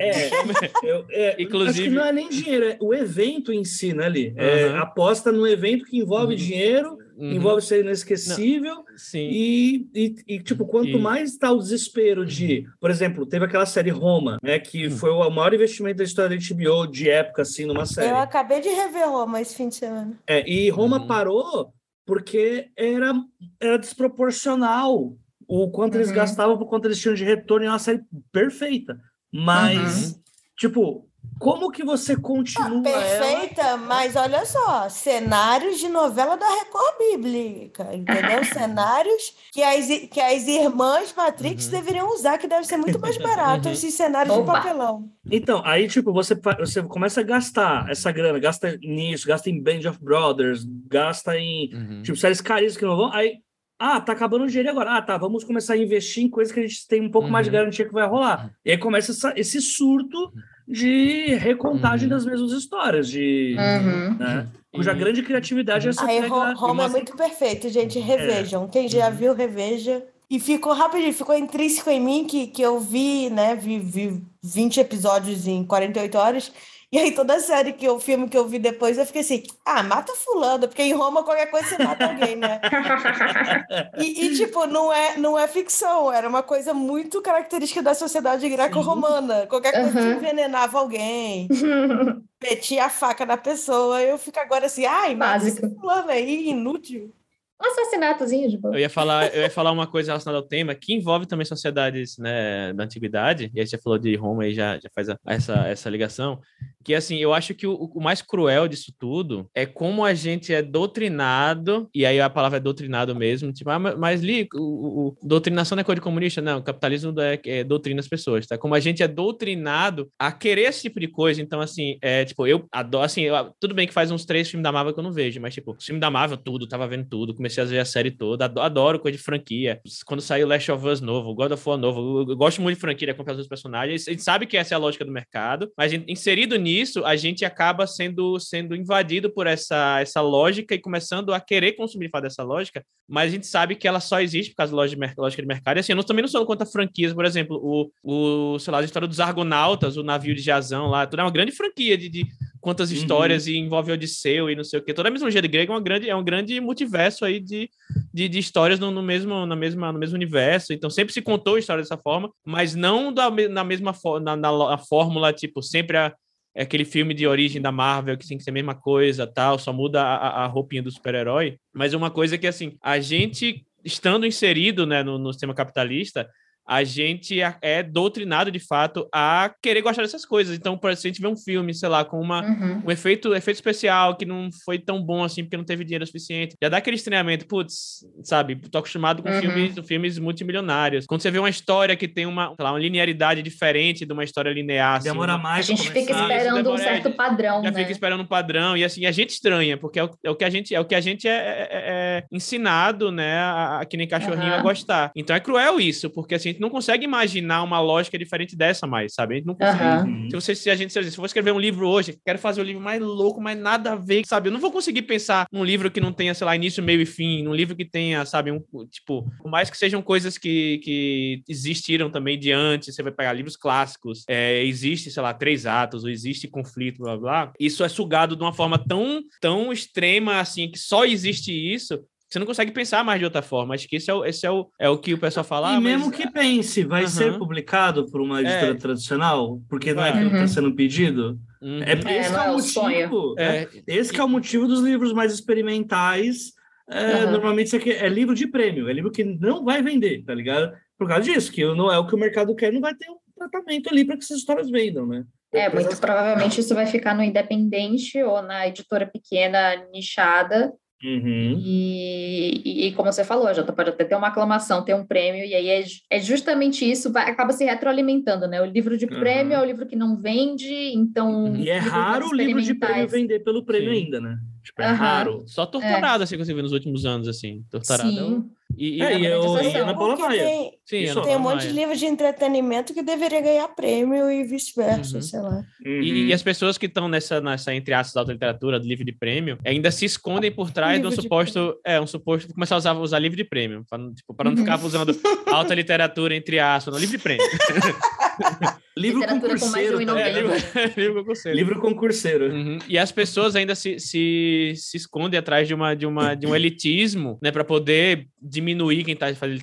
É, eu, é, Inclusive... acho que não é nem dinheiro, é o evento em si, né, Ali? Uhum. É, aposta no evento que envolve uhum. dinheiro, uhum. envolve ser inesquecível. Não. Sim. E, e, e, tipo, quanto e... mais está o desespero de... Por exemplo, teve aquela série Roma, né? Que uhum. foi o maior investimento da história da HBO de época, assim, numa série. Eu acabei de rever Roma esse fim de semana. É, e Roma uhum. parou porque era, era desproporcional o quanto eles uhum. gastavam por quanto eles tinham de retorno em uma série perfeita. Mas, uhum. tipo, como que você continua. Ah, perfeita, ela... mas olha só, cenários de novela da Record Bíblica, entendeu? cenários que as, que as irmãs Matrix uhum. deveriam usar, que deve ser muito mais barato uhum. esses cenários Opa. de papelão. Então, aí, tipo, você, você começa a gastar essa grana, gasta nisso, gasta em Band of Brothers, gasta em, uhum. tipo, séries caríssimas que não vão. Aí ah, tá acabando o dinheiro agora. Ah, tá, vamos começar a investir em coisas que a gente tem um pouco uhum. mais de uhum. garantia que vai rolar. Uhum. E aí começa essa, esse surto de recontagem uhum. das mesmas histórias, de, uhum. né, cuja grande criatividade é essa Aí, pega... Roma é muito perfeito, gente. Revejam. É. Quem já viu, reveja. E ficou rapidinho, ficou intrínseco em mim que, que eu vi, né? Vi, vi 20 episódios em 48 horas. E aí, toda série que eu, filme que eu vi depois, eu fiquei assim, ah, mata fulano, porque em Roma qualquer coisa você mata alguém, né? e, e, tipo, não é, não é ficção, era uma coisa muito característica da sociedade greco-romana. Qualquer coisa uhum. que envenenava alguém, metia a faca na pessoa, eu fico agora assim, ai, mata esse fulano aí, inútil. Um assassinatozinho de boa. Eu ia falar, eu ia falar uma coisa relacionada ao tema que envolve também sociedades né, da antiguidade, e aí você falou de Roma e já, já faz a, essa, essa ligação, que assim, eu acho que o, o, mais cruel disso tudo é como a gente é doutrinado, e aí a palavra é doutrinado mesmo, tipo, ah, mas Li, o, o, doutrinação não é coisa de comunista? Não, o capitalismo é, é, doutrina as pessoas, tá? Como a gente é doutrinado a querer esse tipo de coisa, então assim, é tipo, eu adoro, assim, eu, tudo bem que faz uns três filmes da Marvel que eu não vejo, mas tipo, filme da Marvel, tudo, tava vendo tudo, comecei a ver a série toda, adoro coisa de franquia. Quando saiu Last of Us novo, God of War novo, eu gosto muito de franquia, acompanhar os personagens. A gente sabe que essa é a lógica do mercado, mas inserido nisso, a gente acaba sendo, sendo invadido por essa, essa lógica e começando a querer consumir fato dessa lógica, mas a gente sabe que ela só existe por causa da lógica de, mercado. E assim, eu também não sou contra franquias, por exemplo, o, o, sei lá, a história dos Argonautas, o navio de Jazão lá, tudo é uma grande franquia de, de quantas uhum. histórias uhum. e envolve Odisseu e não sei o que. Toda a mitologia de grego é, uma grande, é um grande multiverso aí de, de, de histórias no, no, mesmo, na mesma, no mesmo universo. Então sempre se contou a história dessa forma, mas não da, na mesma na, na, na fórmula, tipo, sempre a, é aquele filme de origem da Marvel que tem que ser a mesma coisa, tal, só muda a, a roupinha do super-herói. Mas uma coisa que, assim, a gente, estando inserido né, no, no sistema capitalista, a gente é, é doutrinado de fato a querer gostar dessas coisas. Então, por exemplo, se a gente vê um filme, sei lá, com uma, uhum. um efeito, efeito especial que não foi tão bom assim porque não teve dinheiro suficiente, já dá aquele estranhamento, putz, sabe? Tô acostumado com uhum. filmes, filmes multimilionários. Quando você vê uma história que tem uma, lá, uma linearidade diferente de uma história linear. Assim, Demora mais. A gente fica esperando demora, um certo padrão. Já né? fica esperando um padrão. E assim, a gente estranha, porque é o, é o que a gente é o que a gente é, é, é ensinado, né? A, a, que nem cachorrinho uhum. a gostar. Então é cruel isso, porque assim, a gente não consegue imaginar uma lógica diferente dessa mais, sabe? A gente não consegue. Uhum. Se, você, se a gente, se eu for escrever um livro hoje, quero fazer o um livro mais louco, mas nada a ver, sabe? Eu não vou conseguir pensar num livro que não tenha, sei lá, início, meio e fim, num livro que tenha, sabe, um, tipo, por mais que sejam coisas que, que existiram também de antes, você vai pegar livros clássicos, é, existe, sei lá, três atos, ou existe conflito, blá, blá, isso é sugado de uma forma tão, tão extrema, assim, que só existe isso, você não consegue pensar mais de outra forma. Acho que esse é o, esse é o, é o que o pessoal fala. E ah, mesmo que pense, vai uhum. ser publicado por uma editora é. tradicional? Porque não é que está sendo pedido? Uhum. É, esse é, é o motivo. É, esse é o motivo dos livros mais experimentais. É, uhum. Normalmente isso aqui é livro de prêmio, é livro que não vai vender, tá ligado? Por causa disso, que não é o que o mercado quer, não vai ter um tratamento ali para que essas histórias vendam, né? É, muito provavelmente isso vai ficar no independente ou na editora pequena nichada, Uhum. E, e, e, como você falou, já pode até ter uma aclamação, ter um prêmio, e aí é, é justamente isso, vai, acaba se retroalimentando, né? O livro de prêmio uhum. é o livro que não vende, então. E é raro o livro de prêmio vender pelo prêmio Sim. ainda, né? Tipo, é uhum. raro. Só torturado, é. assim, que você viu nos últimos anos, assim. Torturado. Sim. E, e, é, e, eu, e Ana Paula Maia. Tem, Sim, tem um monte de livros de entretenimento que deveria ganhar prêmio e vice-versa, uhum. sei lá. Uhum. E, e, as pesças que estão nessa, nessa, entre aspas, alta literatura, do livro de prêmio, ainda se escondem por trás do suposto. É, um suposto. Começar a usar, usar livro de prêmio. Para tipo, não ficar usando alta literatura, entre aspas, no livro de prêmio. livro concurseiro. Com é, livro, livro concurseiro. Livro concurseiro. Uhum. E as pessoas ainda se, se, se escondem atrás de, uma, de, uma, de um elitismo, né, para poder diminuir quem está fazendo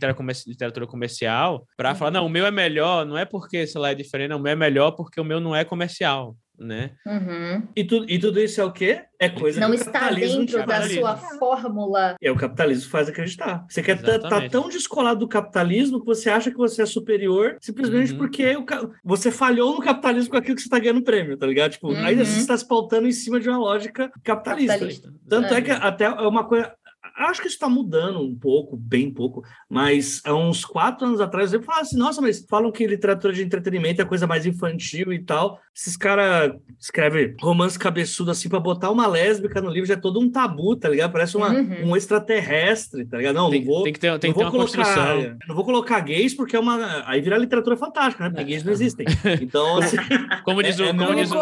literatura comercial, para uhum. falar, não, o meu é melhor, não é porque, sei lá, é diferente, não, o meu é melhor porque o meu não é comercial né? Uhum. E, tu, e tudo isso é o quê? É coisa Não está dentro da sua fórmula. É o capitalismo faz acreditar. Você quer estar tá, tá tão descolado do capitalismo que você acha que você é superior simplesmente uhum. porque o, você falhou no capitalismo com aquilo que você está ganhando prêmio, tá ligado? Tipo, uhum. aí você está se pautando em cima de uma lógica capitalista. capitalista. Tanto é. é que até é uma coisa acho que isso está mudando um pouco, bem pouco, mas há uns quatro anos atrás eu falava assim, nossa, mas falam que literatura de entretenimento é coisa mais infantil e tal. Esses caras escrevem romance cabeçudo assim para botar uma lésbica no livro já é todo um tabu, tá ligado? Parece uma, uhum. um extraterrestre, tá ligado? Não, tem, não vou. Tem que ter, tem que ter uma colocar, construção. Não vou colocar gays porque é uma. Aí vira literatura fantástica, né? Porque gays não existem. Então, assim, como diz o. É, é como diz o,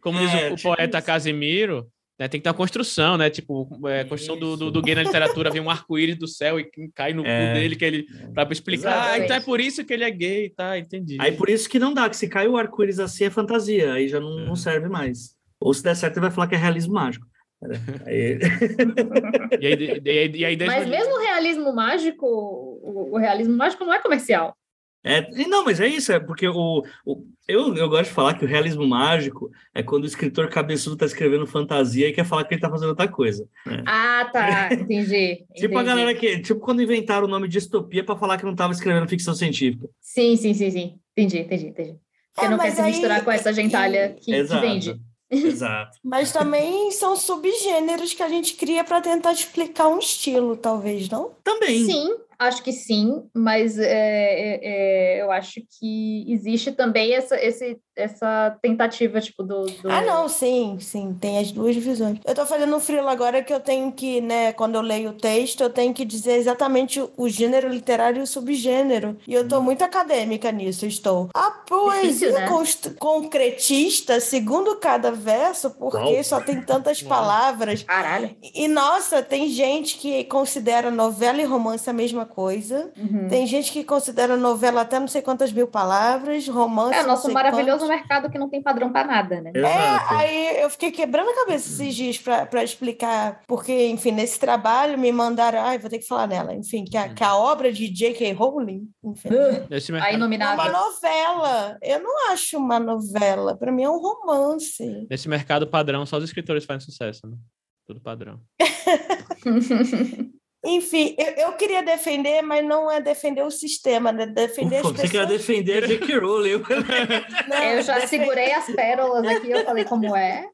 como diz o, é, o poeta tipo Casimiro, né, tem que ter uma construção, né? Tipo, é, construção do, do, do, gay na literatura, vem um arco-íris do céu e cai no é. cu dele, que ele. Pra explicar, ah, então é por isso que ele é gay, tá? Entendi. Aí por isso que não dá, que se cai o arco-íris assim é fantasia, aí já não, não serve mais. Ou se der certo, ele vai falar que é realismo mágico. Aí... e aí, e aí, e aí Mas mesmo o realismo mágico, o, o realismo mágico não é comercial. É, não, mas é isso, é porque o, o, eu, eu gosto de falar que o realismo mágico é quando o escritor cabeçudo está escrevendo fantasia e quer falar que ele está fazendo outra coisa. Né? Ah, tá, entendi. tipo entendi. a galera que. Tipo quando inventaram o nome de distopia para falar que não estava escrevendo ficção científica. Sim, sim, sim, sim. Entendi, entendi, entendi. Porque é, não quer se aí... misturar com essa gentalha que, que vende. Exato. Mas também são subgêneros que a gente cria para tentar explicar um estilo, talvez, não? Também. Sim, acho que sim, mas é, é, é, eu acho que existe também essa, esse, essa tentativa, tipo, do, do, Ah, não, sim, sim, tem as duas visões. Eu tô fazendo um frilo agora que eu tenho que, né, quando eu leio o texto, eu tenho que dizer exatamente o gênero literário e o subgênero. E eu tô hum. muito acadêmica nisso, estou. A poesia né? concretista, segundo cada verso, porque Uau. só tem tantas palavras. Caralho. E, nossa, tem gente que considera novela e romance a mesma coisa. Uhum. Tem gente que considera novela até não sei quantas mil palavras, romance. É, nosso maravilhoso quantos. mercado que não tem padrão para nada, né? É, aí eu fiquei quebrando a cabeça esses dias para explicar, porque, enfim, nesse trabalho me mandaram, ai, vou ter que falar nela, enfim, que a, que a obra de J.K. Rowling, enfim, a inominável. É uma novela. Eu não acho uma novela, para mim é um romance. Nesse mercado padrão, só os escritores fazem sucesso, né? Tudo padrão. Enfim, eu, eu, queria defender, mas não é defender o sistema, né? Defender Ufa, as pessoas. Você quer defender a J.K. Rowling. eu já segurei as pérolas aqui, eu falei como é.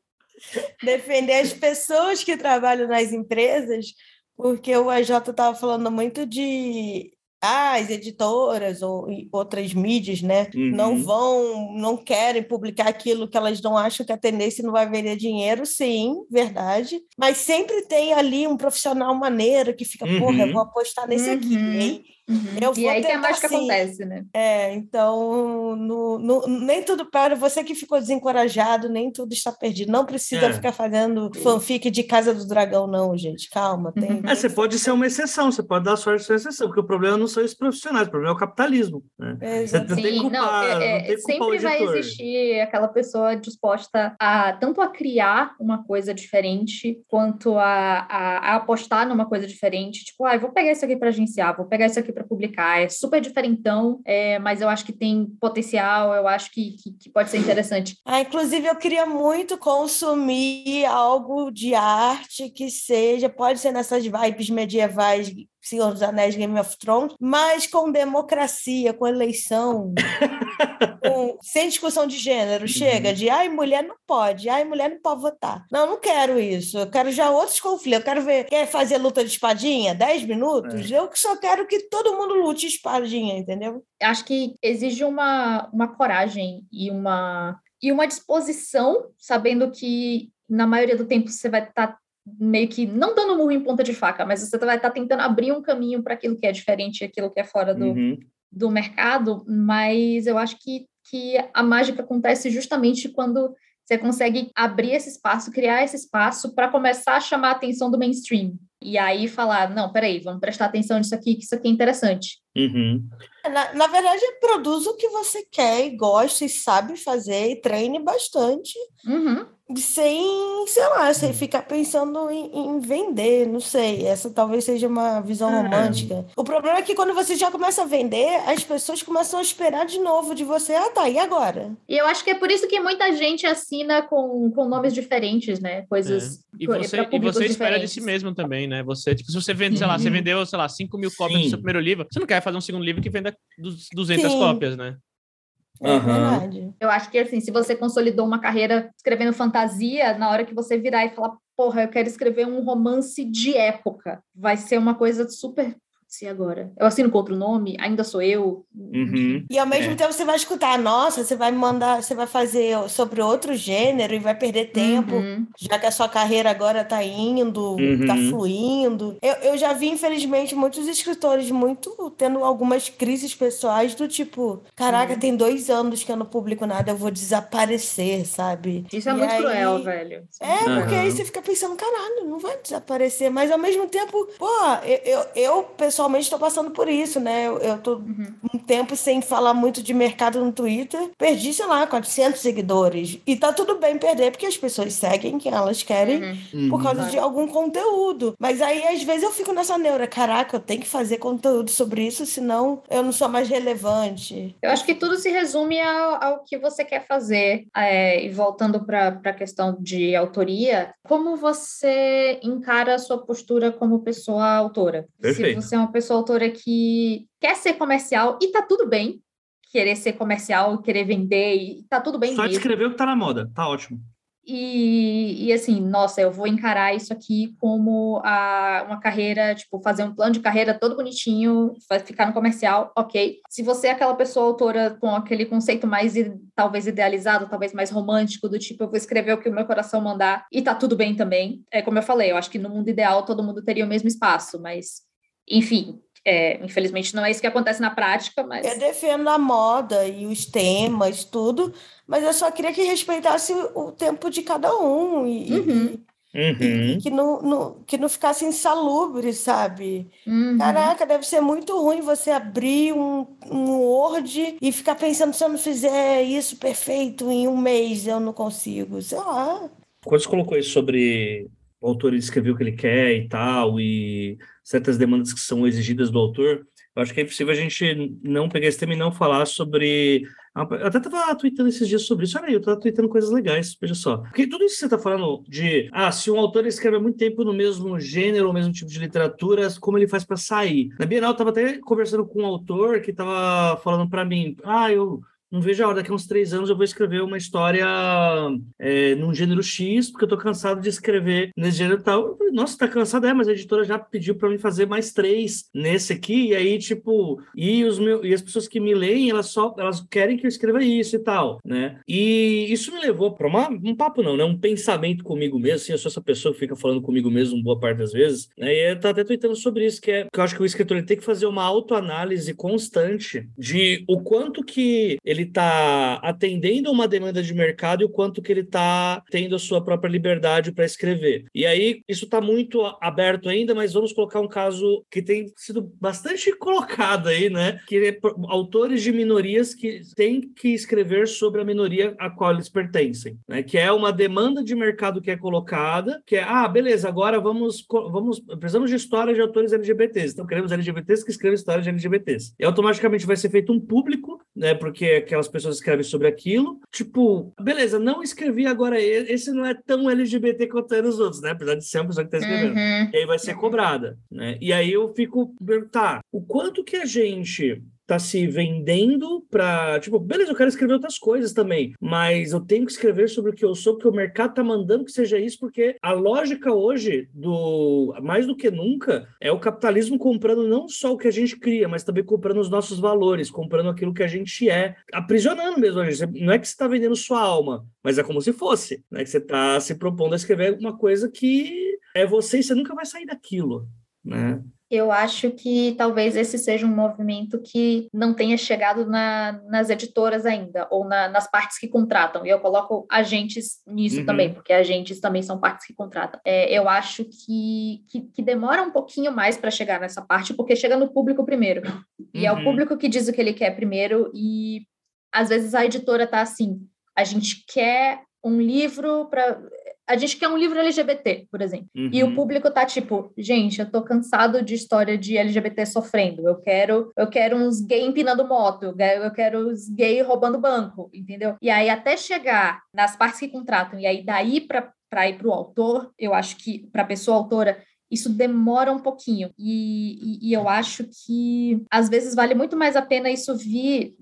Defender as pessoas que trabalham nas empresas, porque o AJ estava falando muito de as editoras ou outras mídias, né, uhum. não vão, não querem publicar aquilo que elas não acham que a tendência não vai vender dinheiro, sim, verdade. Mas sempre tem ali um profissional maneiro que fica, uhum. porra, eu vou apostar nesse uhum. aqui, hein? Uhum. e aí que a mágica assim. acontece, né? É, então no, no, nem tudo para você que ficou desencorajado, nem tudo está perdido. Não precisa é. ficar fazendo fanfic de Casa do Dragão, não, gente. Calma. Tem, uhum. é, você pode ser uma exceção, você pode dar sorte de ser exceção, porque o problema não são os profissionais, o problema é o capitalismo. Né? É, você Sim, tem culpar, não, é, é sempre vai existir aquela pessoa disposta a tanto a criar uma coisa diferente, quanto a, a, a apostar numa coisa diferente. Tipo, ah, vou pegar isso aqui para agenciar, vou pegar isso aqui para publicar. É super diferentão, é, mas eu acho que tem potencial, eu acho que, que, que, pode ser interessante. Ah, inclusive, eu queria muito consumir algo de arte que seja, pode ser nessas vibes medievais Senhor dos Anéis, Game of Thrones, mas com democracia, com eleição, com, sem discussão de gênero. Uhum. Chega de, ai, mulher não pode, ai, mulher não pode votar. Não, não quero isso. Eu quero já outros conflitos. Eu quero ver, quer fazer luta de espadinha? 10 minutos? É. Eu só quero que todo mundo lute espadinha, entendeu? Acho que exige uma, uma coragem e uma, e uma disposição, sabendo que na maioria do tempo você vai estar tá meio que não dando murro em ponta de faca, mas você vai estar tá tentando abrir um caminho para aquilo que é diferente, aquilo que é fora do, uhum. do mercado, mas eu acho que, que a mágica acontece justamente quando você consegue abrir esse espaço, criar esse espaço para começar a chamar a atenção do mainstream. E aí falar, não, peraí, vamos prestar atenção nisso aqui, que isso aqui é interessante. Uhum. Na, na, verdade, produz o que você quer e gosta e sabe fazer e treine bastante. Uhum sem, sei lá, sem hum. ficar pensando em, em, vender, não sei. Essa talvez seja uma visão é. romântica. O problema é que quando você já começa a vender, as pessoas começam a esperar de novo de você. Ah, tá, e agora? E eu acho que é por isso que muita gente assina com, com nomes diferentes, né? Coisas. É. E você, e você espera de si mesmo também, né? Você, tipo, se você vende, sei lá, você uhum. vendeu, sei lá, 5 mil cópias Sim. do seu primeiro livro, você não quer fazer um segundo livro que venda 200 Sim. cópias, né? É uhum. verdade. Eu acho que, assim, se você consolidou uma carreira escrevendo fantasia, na hora que você virar e falar, porra, eu quero escrever um romance de época, vai ser uma coisa super se agora? Eu assino com outro nome? Ainda sou eu? Uhum. E ao mesmo É. tempo você vai escutar, nossa, você vai me mandar, você vai fazer sobre outro gênero e vai perder tempo, Uhum. já que a sua carreira agora tá indo, Uhum. tá fluindo. Eu, eu já vi, infelizmente, muitos escritores muito tendo algumas crises pessoais do tipo, caraca, tem dois anos que eu não publico nada, eu vou desaparecer, sabe? Isso é E muito aí- cruel, velho. É, muito porque aí você fica pensando, caralho, não vai desaparecer. Mas ao mesmo tempo, pô, eu, eu, eu, pessoalmente estou passando por isso, né? Eu, eu tô Uhum. um tempo sem falar muito de mercado no Twitter. Perdi, sei lá, 400 seguidores. E tá tudo bem perder, porque as pessoas seguem quem elas querem Uhum. por causa Claro. de algum conteúdo. Mas aí, às vezes, eu fico nessa neura. Caraca, eu tenho que fazer conteúdo sobre isso, senão eu não sou mais relevante. Eu acho que tudo se resume ao, ao que você quer fazer. É, e voltando para a questão de autoria, como você encara a sua postura como pessoa autora? Perfeito. Se você é uma pessoa autora que quer ser comercial, e tá tudo bem querer ser comercial, querer vender, e tá tudo bem Só mesmo. descrever o que tá na moda, tá ótimo. E, e assim, nossa, eu vou encarar isso aqui como a, uma carreira, tipo, fazer um plano de carreira todo bonitinho, vai ficar no comercial, ok. Se você é aquela pessoa autora com aquele conceito mais, talvez idealizado, talvez mais romântico, do tipo, eu vou escrever o que o meu coração mandar, e tá tudo bem também. É como eu falei, eu acho que no mundo ideal todo mundo teria o mesmo espaço, mas, enfim, é, infelizmente não é isso que acontece na prática, mas... Eu defendo a moda e os temas, tudo, mas eu só queria que respeitasse o tempo de cada um e, e- Uhum. e- e Uhum. que, não, não- que não ficasse insalubre, sabe? Uhum. Caraca, deve ser muito ruim você abrir um, um Word e ficar pensando se eu não fizer isso perfeito em um mês, eu não consigo. Sei lá. Quando você colocou isso sobre o autor escrever o que ele quer e tal, e certas demandas que são exigidas do autor, eu acho que é impossível a gente não pegar esse tema e não falar sobre. Eu até estava tweetando esses dias sobre isso. Olha aí, eu estava tweetando coisas legais, veja só. Porque tudo isso que você está falando de, ah, se um autor escreve há muito tempo no mesmo gênero, o mesmo tipo de literatura, como ele faz para sair? Na Bienal, eu estava até conversando com um autor que estava falando para mim, ah, eu não vejo a hora, daqui a uns três anos eu vou escrever uma história é, num gênero X, porque eu tô cansado de escrever nesse gênero tal. Falei, Nossa, tá cansado? É, mas a editora já pediu para mim fazer mais três nesse aqui, e aí, tipo, e, os meu, e as pessoas que me leem, elas só elas querem que eu escreva isso e tal, né? E isso me levou para um papo, não, né? Um pensamento comigo mesmo, assim, eu sou essa pessoa que fica falando comigo mesmo boa parte das vezes, né? E tô até tweetando sobre isso, que é que eu acho que o escritor tem que fazer uma autoanálise constante de o quanto que ele está atendendo a uma demanda de mercado e o quanto que ele está tendo a sua própria liberdade para escrever. E aí, isso está muito aberto ainda, mas vamos colocar um caso que tem sido bastante colocado aí, né? Que é autores de minorias que têm que escrever sobre a minoria a qual eles pertencem, né? Que é uma demanda de mercado que é colocada, que é, ah, beleza, agora vamos, vamos precisamos de história de autores LGBTs, então queremos LGBTs que escrevem histórias de LGBTs. E automaticamente vai ser feito um público, né? Porque aquelas pessoas escrevem sobre aquilo. Tipo, beleza, não escrevi agora, esse não é tão LGBT quanto é os outros, né? Apesar de ser uma pessoa que está escrevendo. Uhum. E aí vai ser cobrada, né? E aí eu fico, tá, o quanto que a gente tá se vendendo para, tipo, beleza, eu quero escrever outras coisas também, mas eu tenho que escrever sobre o que eu sou, porque o mercado tá mandando que seja isso, porque a lógica hoje do mais do que nunca é o capitalismo comprando não só o que a gente cria, mas também comprando os nossos valores, comprando aquilo que a gente é, aprisionando mesmo a gente. Não é que você está vendendo sua alma, mas é como se fosse, né? Que você está se propondo a escrever uma coisa que é você e você nunca vai sair daquilo, né? Eu acho que talvez esse seja um movimento que não tenha chegado na- nas editoras ainda, ou na- nas partes que contratam. E eu coloco agentes nisso Uhum. também, porque agentes também são partes que contratam. É, eu acho que, que, que demora um pouquinho mais para chegar nessa parte, porque chega no público primeiro. E é o Uhum. público que diz o que ele quer primeiro, e às vezes a editora tá assim: a gente quer um livro para. A gente quer um livro LGBT, por exemplo. E o Uhum. público tá tipo, gente, eu tô cansado de história de LGBT sofrendo. Eu quero, eu quero uns gay empinando moto, eu quero, os gay roubando banco, entendeu? E aí até chegar nas partes que contratam e aí daí para para ir para o autor, eu acho que para a pessoa autora isso demora um pouquinho. E, e, e eu acho que às vezes vale muito mais a pena isso vir.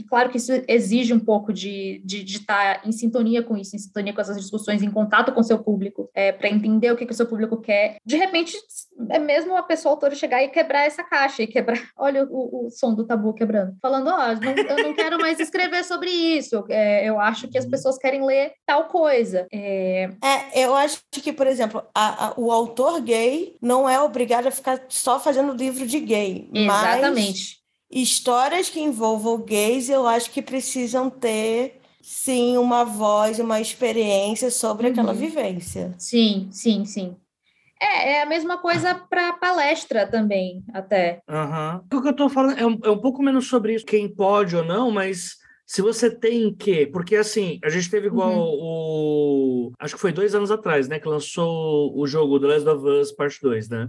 E claro que isso exige um pouco de, estar em sintonia com isso, em sintonia com essas discussões, em contato com o seu público, é, para entender o que, que o seu público quer. De repente, é mesmo a pessoa autora chegar e quebrar essa caixa, e quebrar, olha o, o som do tabu quebrando, falando, ó, oh, eu não quero mais escrever sobre isso, é, eu acho que as pessoas querem ler tal coisa. É, é eu acho que, por exemplo, a, a, o autor gay não é obrigado a ficar só fazendo livro de gay. Exatamente. Mas histórias que envolvam gays, eu acho que precisam ter, sim, uma voz, uma experiência sobre uhum. aquela vivência. Sim, sim, sim. É, é a mesma coisa para palestra também, até. Uhum. O que eu estou falando é um, é um pouco menos sobre isso, quem pode ou não, mas se você tem que, porque assim, a gente teve igual uhum. o. Acho que foi dois anos atrás, né? Que lançou o jogo The Last of Us Part 2, né?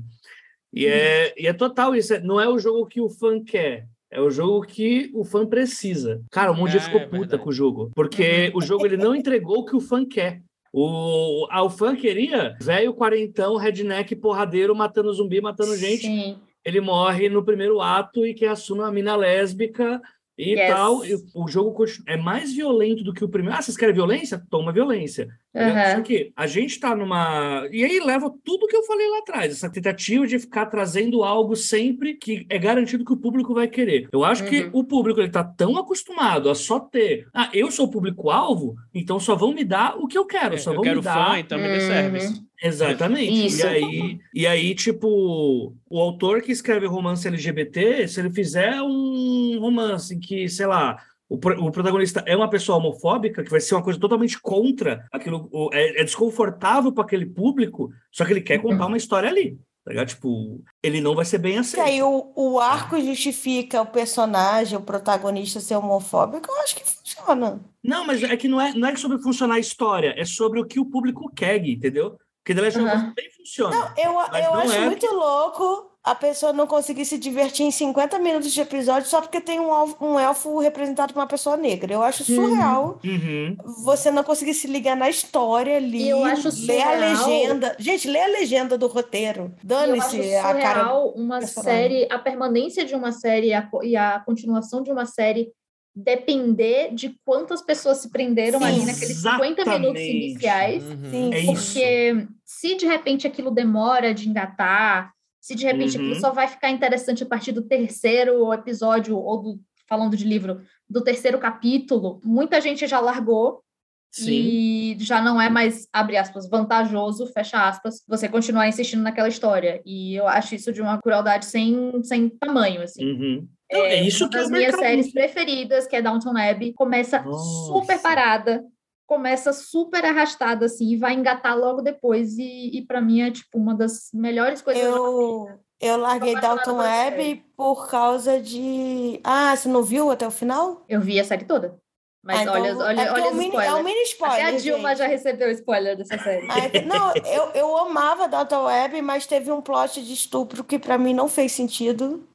E, uhum. é, e é total isso. É, não é o jogo que o fã quer. É o jogo que o fã precisa. Cara, um monte de gente ficou é, puta com o jogo. Porque uhum. o jogo ele não entregou o que o fã quer. O, ah, o fã queria velho quarentão, redneck, porradeiro, matando zumbi, matando gente. Sim. Ele morre no primeiro ato e que assume uma mina lésbica e yes. tal. E o jogo é mais violento do que o primeiro. Ah, vocês querem violência? Toma violência. Uhum. Só que a gente tá numa. E aí leva tudo que eu falei lá atrás, essa tentativa de ficar trazendo algo sempre que é garantido que o público vai querer. Eu acho uhum. que o público ele tá tão acostumado a só ter. Ah, eu sou o público-alvo, então só vão me dar o que eu quero. É, só vão eu quero me dar. fã, então me dê uhum. service. Exatamente. Isso. E aí, e aí, tipo, o autor que escreve romance LGBT, se ele fizer um romance em que, sei lá, o, o protagonista é uma pessoa homofóbica, que vai ser uma coisa totalmente contra aquilo, é, é desconfortável para aquele público, só que ele quer contar uma história ali. Tá tipo, ele não vai ser bem assim. E aí o, o arco justifica o personagem, o protagonista ser homofóbico, eu acho que funciona. Não, mas é que não é, não é sobre funcionar a história, é sobre o que o público quer, entendeu? Porque The Last of Us também funciona. Não, eu, eu acho é... muito louco a pessoa não conseguir se divertir em 50 minutos de episódio só porque tem um, um elfo representado por uma pessoa negra. Eu acho surreal uhum. você não conseguir se ligar na história ali, eu acho ler a legenda. Gente, lê a legenda do roteiro. Dane-se a cara. uma série, a permanência de uma série e a, e a continuação de uma série depender de quantas pessoas se prenderam Sim, ali naqueles exatamente. 50 minutos iniciais. Uhum. É porque se de repente aquilo demora de engatar, se de repente uhum. aquilo só vai ficar interessante a partir do terceiro episódio, ou do, falando de livro, do terceiro capítulo, muita gente já largou. Sim. E já não é mais, abre aspas, vantajoso, fecha aspas, você continuar insistindo naquela história. E eu acho isso de uma crueldade sem, sem tamanho, assim. Uhum. É, é, isso uma que das é minhas séries preferidas, que é Downton Abbey, começa Nossa. super parada, começa super arrastada, assim, e vai engatar logo depois. E, e para mim é, tipo, uma das melhores coisas. Eu, eu larguei Downton Abbey por causa de... Ah, você não viu até o final? Eu vi a série toda. Mas ah, então, olha, olha, é olha é um mini, é um mini spoiler. Até a Dilma gente. já recebeu spoiler dessa série. Ah, então, não, eu, eu amava Downton Web, mas teve um plot de estupro que para mim não fez sentido.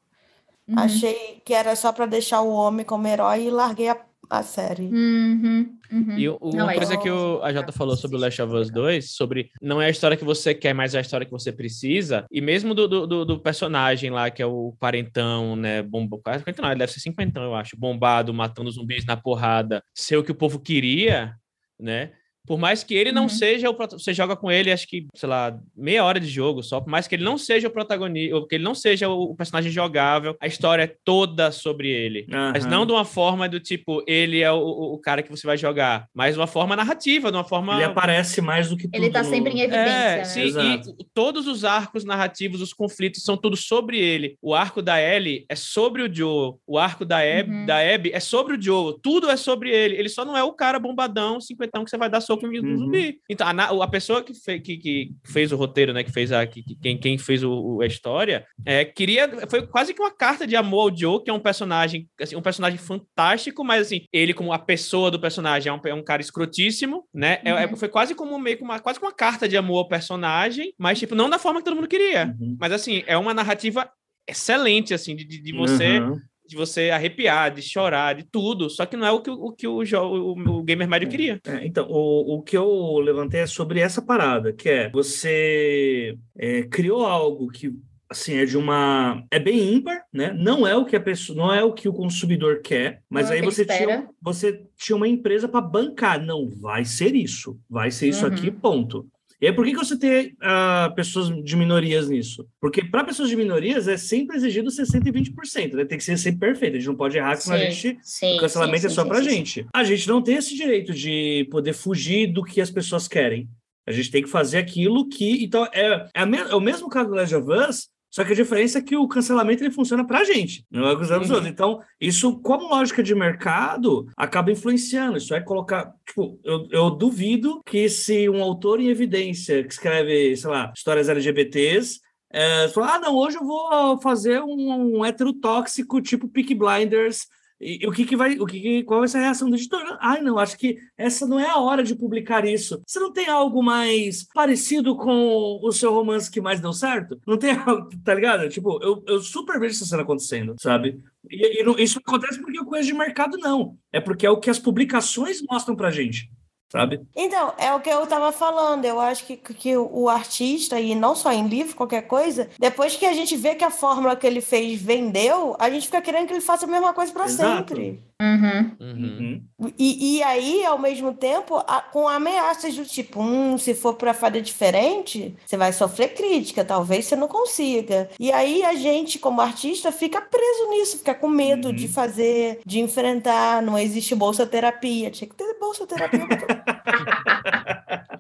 Uhum. Achei que era só para deixar o homem como herói e larguei a, a série. Uhum, uhum. E uma coisa é... que o, a Jota falou sobre o Last of Us 2, sobre não é a história que você quer, mas é a história que você precisa. E mesmo do, do, do personagem lá, que é o quarentão, né? Bomba, quarentão, ele deve ser cinquentão, eu acho. Bombado, matando zumbis na porrada. Ser o que o povo queria, né? Por mais que ele não uhum. seja o você joga com ele, acho que, sei lá, meia hora de jogo só, por mais que ele não seja o protagonista, ou que ele não seja o personagem jogável, a história é toda sobre ele. Uhum. Mas não de uma forma do tipo, ele é o, o, cara que você vai jogar, mas de uma forma narrativa, de uma forma. Ele aparece mais do que tudo. Ele tá sempre em evidência. É, né? sim, Exato. e todos os arcos narrativos, os conflitos, são tudo sobre ele. O arco da Ellie é sobre o Joe, o arco da Abby, uhum. da Abby é sobre o Joe, tudo é sobre ele. Ele só não é o cara bombadão, cinquentão que você vai dar soco soco uhum. zumbi. Então, a, a pessoa que, fe, que, que, fez o roteiro, né? Que fez a. Que, quem, quem fez o, a história, é, queria. Foi quase que uma carta de amor ao Joe, que é um personagem, assim, um personagem fantástico, mas assim, ele, como a pessoa do personagem, é um, é um cara escrotíssimo, né? É, é, uhum. foi quase como meio que uma, quase uma carta de amor ao personagem, mas, tipo, não da forma que todo mundo queria. Uhum. Mas assim, é uma narrativa excelente, assim, de, de você uhum de você arrepiar, de chorar, de tudo. Só que não é o que o, que o, o, o gamer médio queria. É, então, o, o que eu levantei é sobre essa parada, que é você é, criou algo que assim, é de uma. É bem ímpar, né? Não é o que a pessoa, não é o que o consumidor quer, mas Não é aí você tinha, você tinha uma empresa para bancar. Não, vai ser isso. Vai ser isso Uhum. aqui, ponto. E aí, por que, que você tem ah, pessoas de minorias nisso? Porque para pessoas de minorias é sempre exigido 60 e 20%, né? Tem que ser sempre perfeito. A gente não pode errar, senão a gente sim, o cancelamento sim, é só sim, sim. gente. A gente não tem esse direito de poder fugir do que as pessoas querem. A gente tem que fazer aquilo que. Então, é, é, a me- é o mesmo caso do Last of Us, só que a diferença é que o cancelamento ele funciona pra gente, não é com os Uhum. outros. Então, isso, como lógica de mercado, acaba influenciando. Isso é colocar. Tipo, eu, eu duvido que se um autor em evidência que escreve, sei lá, histórias LGBTs. É, fala, ah, não, hoje eu vou fazer um, um hétero tóxico tipo Peak Blinders e, e o que, que vai, o que, qual vai ser a reação do editor? Ai, não, acho que essa não é a hora de publicar isso. Você não tem algo mais parecido com o seu romance que mais deu certo? Não tem algo, tá ligado? Tipo, eu, eu super vejo essa cena acontecendo, sabe? E, e não- isso acontece porque eu conheço de mercado, não. É porque é o que as publicações mostram pra gente, sabe? Então, é o que eu estava falando. Eu acho que, que o artista, e não só em livro, qualquer coisa, depois que a gente vê que a fórmula que ele fez vendeu, a gente fica querendo que ele faça a mesma coisa para sempre. Uhum. Uhum. Uhum. E, e aí, ao mesmo tempo, a- com ameaças do tipo, hum, se for para fazer diferente, você vai sofrer crítica, talvez você não consiga. E aí a gente, como artista, fica preso nisso, fica com medo Uhum. de fazer, de enfrentar. Não existe bolsa terapia. Tinha que ter bolsa terapia.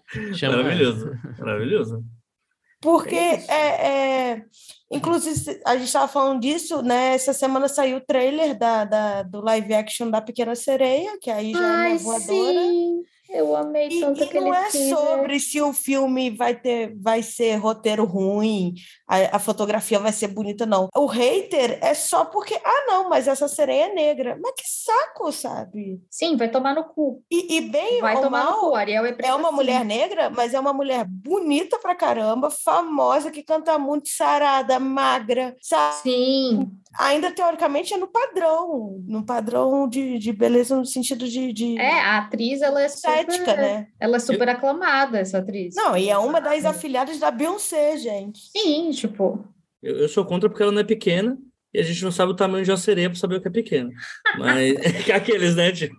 Maravilhoso, maravilhoso. Porque É é, é- inclusive a gente estava falando disso, né? Essa semana saiu o trailer da, da- do live action da Pequena Sereia, que aí já é Ai, uma voadora. sim. Eu amei E, tanto e aquele não é teaser. sobre se o filme vai ter, vai ser roteiro ruim, a, a fotografia vai ser bonita, não. O hater é só porque, ah, não, mas essa sereia é negra. Mas que saco, sabe? Sim, vai tomar no cu. E, e bem Vai ou tomar no mal, cu. Ariel é é uma mulher negra, mas é uma mulher bonita pra caramba, famosa, que canta muito, sarada, magra, sabe? Sim, Ainda teoricamente é no padrão, no padrão de, de beleza no sentido de, de é, a atriz, ela é super, estética, né? ela é super aclamada, essa atriz. Não, e é uma das afilhadas da Beyoncé, gente. Sim, tipo, Eu, eu sou contra porque ela não é pequena e a gente não sabe o tamanho de uma sereia para saber o que é pequena. Mas aqueles, né? Tipo,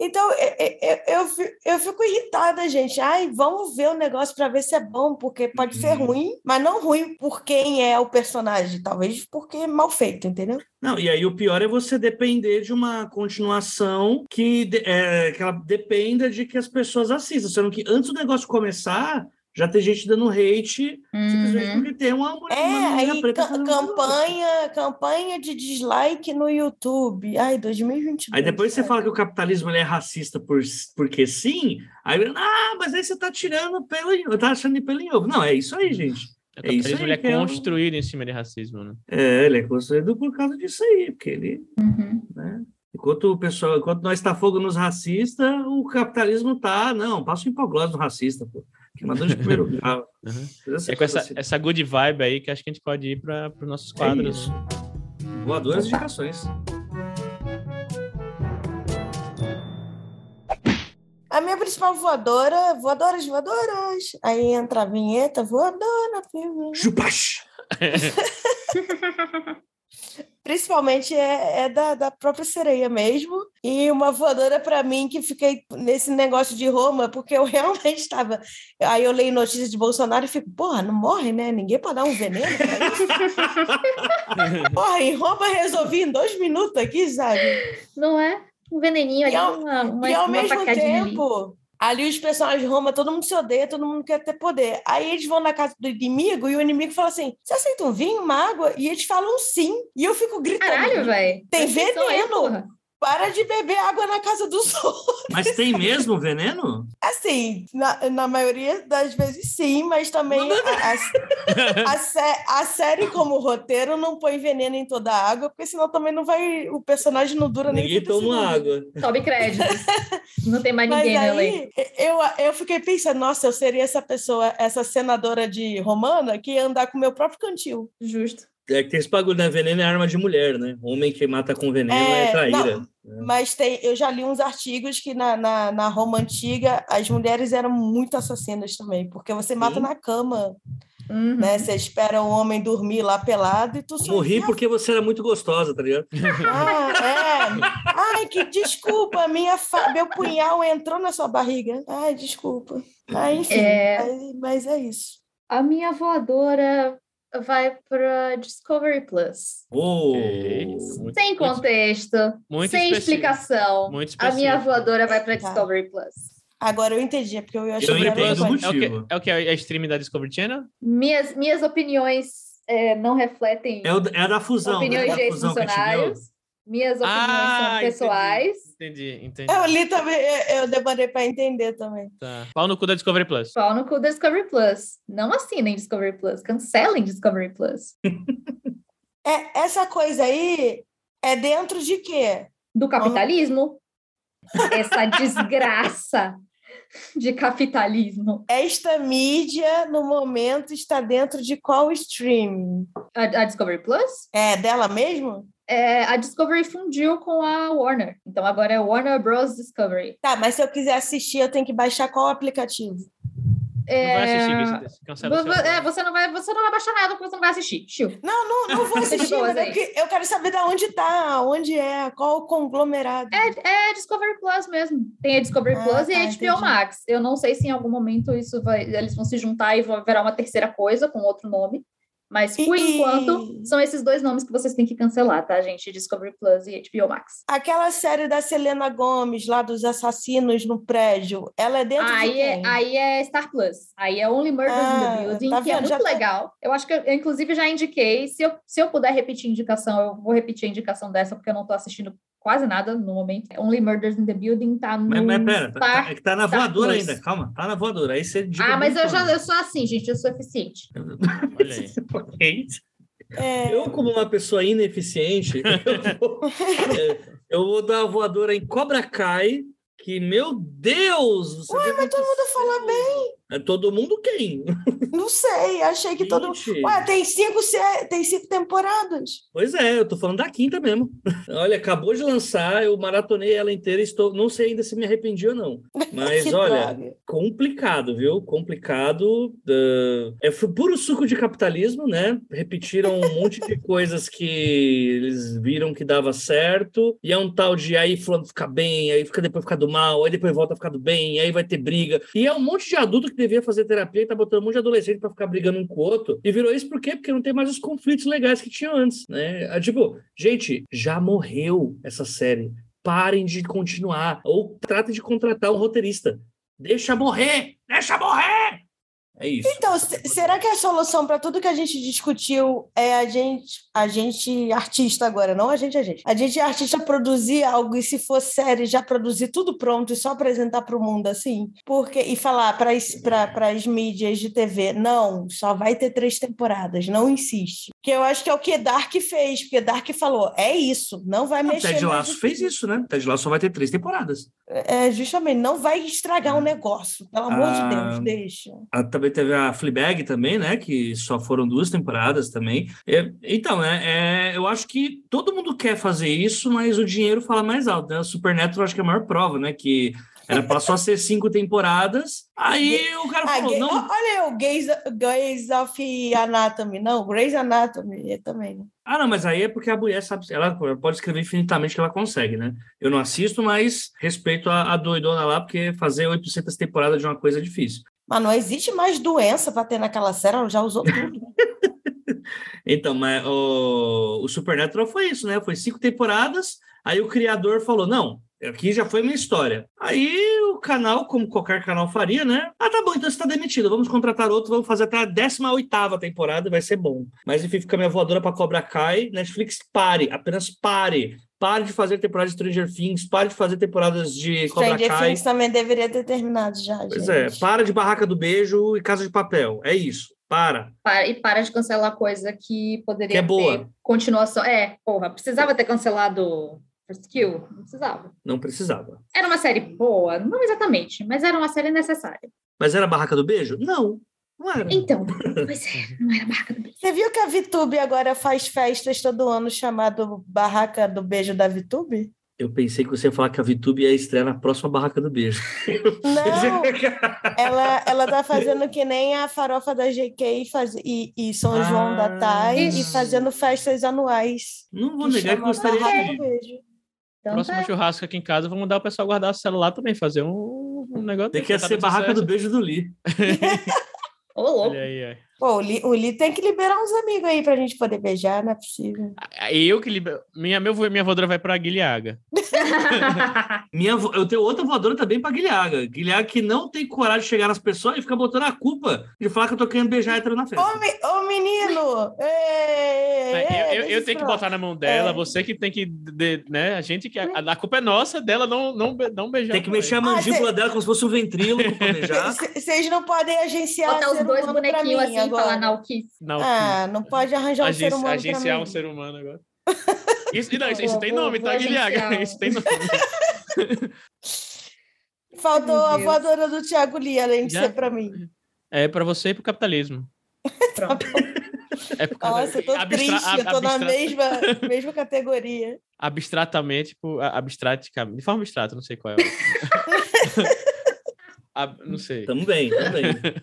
Então, é- é- é- eu, fi- eu fico irritada, gente. Ai, vamos ver o negócio para ver se é bom, porque pode ser Uhum. ruim, mas não ruim por quem é o personagem, talvez porque é mal feito, entendeu? Não, e aí o pior é você depender de uma continuação que, é, que ela dependa de que as pessoas assistam. Sendo que antes do negócio começar, já tem gente dando hate simplesmente uhum. porque tem uma mulher, É, uma aí preta campanha, campanha de dislike no YouTube. Ai, 2022. Aí depois você sabe? fala que o capitalismo ele é racista por, porque sim, aí ah, mas aí você tá tirando pelo em- tá achando pelo em ovo. Não, é isso aí, gente. O É isso aí ele é é construído em cima de racismo, né? É, ele é construído por causa disso aí, porque ele, Uhum. né? Enquanto o pessoal, enquanto nós tá fogo nos racistas, o capitalismo tá, não, passa o hipoglose no racista, pô. Que mandou de primeiro grau. Uhum. É com essa, assim. essa good vibe aí que acho que a gente pode ir para os nossos É quadros. isso. Voadoras indicações. A minha principal voadora, voadoras, voadoras. Aí entra a vinheta, voadora, voadora. Chupash! Principalmente é, é da, da própria sereia mesmo. E uma voadora para mim que fiquei nesse negócio de Roma, porque eu realmente estava. Aí eu leio notícias de Bolsonaro e fico, porra, não morre, né? Ninguém pode dar um veneno. Porra, em Roma resolvi em dois minutos aqui, sabe? Não é? Um veneninho ali, E ao- uma, uma, e ao uma mesmo facadinha ali. Ali. os personagens de Roma, todo mundo se odeia, todo mundo quer ter poder. Aí eles vão na casa do inimigo e o inimigo fala assim: Você aceita um vinho, uma água? E eles falam sim. E eu fico gritando. Caralho, velho. Tem veneno. Para de beber água na casa dos outros. Mas tem mesmo veneno? Assim, na, na maioria das vezes sim, mas também a, a, a sé- a série como roteiro não põe veneno em toda a água, porque senão também não vai. O personagem não dura nem Ninguém 30 toma segundos. água. Sobe créditos. Não tem mais Mas ninguém elenco. aí, eu, eu fiquei pensando, nossa, eu seria essa pessoa, essa senadora de Romana que ia andar com o meu próprio cantil. Justo. É que tem esse bagulho, né? Veneno é arma de mulher, né? Homem que mata com veneno é, É, traíra. Mas tem, eu já li uns artigos que na, na, na Roma antiga as mulheres eram muito assassinas também, porque você mata Sim. na cama. Uhum. né? Você espera o homem dormir lá pelado e tu só Morri porque você era muito gostosa, tá ligado? Ah, é. Ai, que desculpa, minha fa... meu punhal entrou na sua barriga. Ai, desculpa. Ah, enfim, É. Mas, mas é isso. A minha voadora vai para Discovery Plus. Oh. Muito- Sem contexto, muito sem específico. explicação. Muito A minha voadora vai para Tá. Discovery Plus. Agora eu entendi, é porque eu achei que era entendo outra o coisa. É o que? motivo. É o que? É a stream da Discovery Channel? Minhas, minhas opiniões é, não refletem É, o, é a da fusão. né? opiniões Da de ex-funcionários. Minhas opiniões Ah, são pessoais. Entendi, entendi. Eu li também, eu, eu demorei para entender também. Tá. Pau no cu da Discovery Plus. Pau no cu da Discovery Plus. Não assinem Discovery Plus. Cancelem Discovery Plus. É, essa coisa aí é dentro de quê? Do capitalismo. Essa desgraça de capitalismo. Esta mídia, no momento, está dentro de qual streaming? A, a Discovery Plus? É dela mesmo? É, a Discovery fundiu com a Warner. Então agora é Warner Bros. Discovery. Tá, mas se eu quiser assistir, eu tenho que baixar qual aplicativo? Não vai assistir, É, você cancela o vo- seu é, você não vai, você não vai baixar nada porque você não vai assistir. Chiu. Não, não, não vou assistir, mas eu, eu quero saber de onde tá, onde é, qual o conglomerado. É, é Discovery Plus mesmo. Tem a Discovery Ah, Plus e tá, a HBO entendi. Max. Eu não sei se em algum momento isso vai, eles vão se juntar e vai virar uma terceira coisa com outro nome. Mas por E- enquanto são esses dois nomes que vocês têm que cancelar, tá, gente? Discovery Plus e HBO Max. Aquela série da Selena Gomes, lá dos assassinos no prédio, ela é dentro de Aí é, quem? aí é Star Plus. Aí é Only Murders in Ah, the Building, tá que é vendo? Já muito tá- legal. Eu acho que eu, eu, inclusive, já indiquei. Se eu, se eu puder repetir indicação, eu vou repetir a indicação dessa, porque eu não tô assistindo quase nada no momento. Only Murders in the Building tá no Mas, mas pera, tá- Star... é que tá na Star voadora Plus. ainda. Calma, tá na voadora. Aí você Ah, mas eu já eu sou assim, gente, eu sou eficiente. Olha aí. É, Eu, como uma pessoa ineficiente, eu vou, é, eu vou dar a voadora em Cobra Kai, que, meu Deus! Ué, mas todo mundo fala bem. É todo mundo quem? não sei, achei que todo Gente. Ué, tem cinco, tem cinco temporadas. Pois é, eu tô falando da quinta mesmo. Olha, acabou de lançar, eu maratonei ela inteira, estou, não sei ainda se me arrependi ou não. Mas olha, droga. complicado, viu? Complicado. uh, é puro suco de capitalismo, né? Repetiram um monte de coisas que eles viram que dava certo. E é um tal de aí fulano fica bem, aí fica depois fica do mal, aí depois volta a ficar do bem, aí vai ter briga. E é um monte de adulto que devia fazer terapia e tá botando um monte de adolescente pra ficar brigando um com o outro. E virou isso por quê? Porque não tem mais os conflitos legais que tinha antes, né? É, Tipo, gente, já morreu essa série. Parem de continuar. Ou tratem de contratar um roteirista. Deixa morrer! Deixa morrer! É isso. Então, se- será que a solução para tudo que a gente discutiu é a gente, a gente artista agora, não a gente, a gente. A gente artista produzir algo e se for série já produzir tudo pronto e só apresentar para o mundo assim? Porque e falar para as mídias de TV, não, só vai ter três temporadas, não insiste. Que eu acho que é o que Dark fez, porque Dark falou, é isso, não vai O mexer. Ted Lasso fez isso, né? Ted Lasso só vai ter três temporadas. É, justamente, não vai estragar o negócio, pelo amor Ah, de Deus, deixa. Ah, também teve a Fleabag também, né? Que só foram duas temporadas também. É, então, né? é, eu acho que todo mundo quer fazer isso, mas o dinheiro fala mais alto, né? O Supernatural acho que é a maior prova, né? Que era para só ser cinco temporadas. Aí o cara Ah, falou, gay- não, Olha o Gays, Gays of Anatomy. Não, Grey's Anatomy é também. né? Ah, não, mas aí é porque a mulher sabe, ela pode escrever infinitamente que ela consegue, né? Eu não assisto, mas respeito a, a doidona lá, porque fazer 800 temporadas de uma coisa é difícil. Mas não existe mais doença para ter naquela série, ela já usou tudo. Então, mas o, o Supernatural foi isso, né? Foi cinco temporadas, aí o criador falou, não, aqui já foi minha história. Aí o canal, como qualquer canal faria, né? Ah, tá bom, então você tá demitido, vamos contratar outro, vamos fazer até a 18ª temporada, vai ser bom. Mas enfim, fica minha voadora para Cobra Kai, Netflix pare, apenas pare. Pare de fazer temporadas de Stranger Things, pare de fazer temporadas de Cobra Stranger Kai. Things também deveria ter terminado já. Pois gente. é, para de Barraca do Beijo e Casa de Papel. É isso, para. Para- e para de cancelar coisa que poderia Que é boa. ter continuação. É, porra, precisava ter cancelado First Kill? Não precisava. Não precisava. Era uma série boa? Não exatamente, mas era uma série necessária. Mas era Barraca do Beijo? Não, não era. Então, pois é, não era barca do beijo. Você viu que a VTube agora faz festas todo ano chamado Barraca do Beijo da VTube? Eu pensei que você ia falar que a Vitube ia estrear na próxima Barraca do Beijo. Não, ela, ela tá fazendo que nem a farofa da GK faz, e, e São Ah, João da TAI e isso. fazendo festas anuais. Não vou que negar que gostaria Barraca de do ir. Beijo. Então, Próximo tá. churrasco aqui em casa, vou mandar o pessoal guardar o celular também, fazer um, um negócio. Tem que ia ser Barraca do Beijo do Lee. Louco. Olha aí, aí. Pô, o Li, o Li tem que liberar uns amigos aí pra gente poder beijar, não é possível. Eu que liber... minha, meu, minha voadora vai pra Guilhaga. Minha, eu tenho outra voadora também pra Guilhaga. Guilhaga que não tem coragem de chegar nas pessoas e fica botando a culpa de falar que eu tô querendo beijar hétero na festa. Ô, me- ô, menino! Ei, ei, eu, eu, eu tenho que botar na mão dela, É. você que tem que, de- né? A gente que a, a culpa é nossa dela não não não beijar. Tem que mexer a Ah, mandíbula cê- dela como se fosse um ventríloco pra beijar. Vocês não podem agenciar Botar os dois bonequinhos assim agora. falar. Não, Ah, não pode arranjar um ser humano agenciar mim. um ser humano agora. Isso, não, isso, isso Vou- tem nome, tá, agenciar. Isso tem nome. Faltou a voadora do Thiago Lee, além de Já? ser pra mim. É pra você e pro capitalismo. Pronto. É por causa- Nossa, eu tô abstra- triste, eu tô na abstra- mesma, mesma categoria. abstratamente, tipo, abstraticamente, de forma abstrata, não sei qual é. O- Ab- não sei. Tamo bem.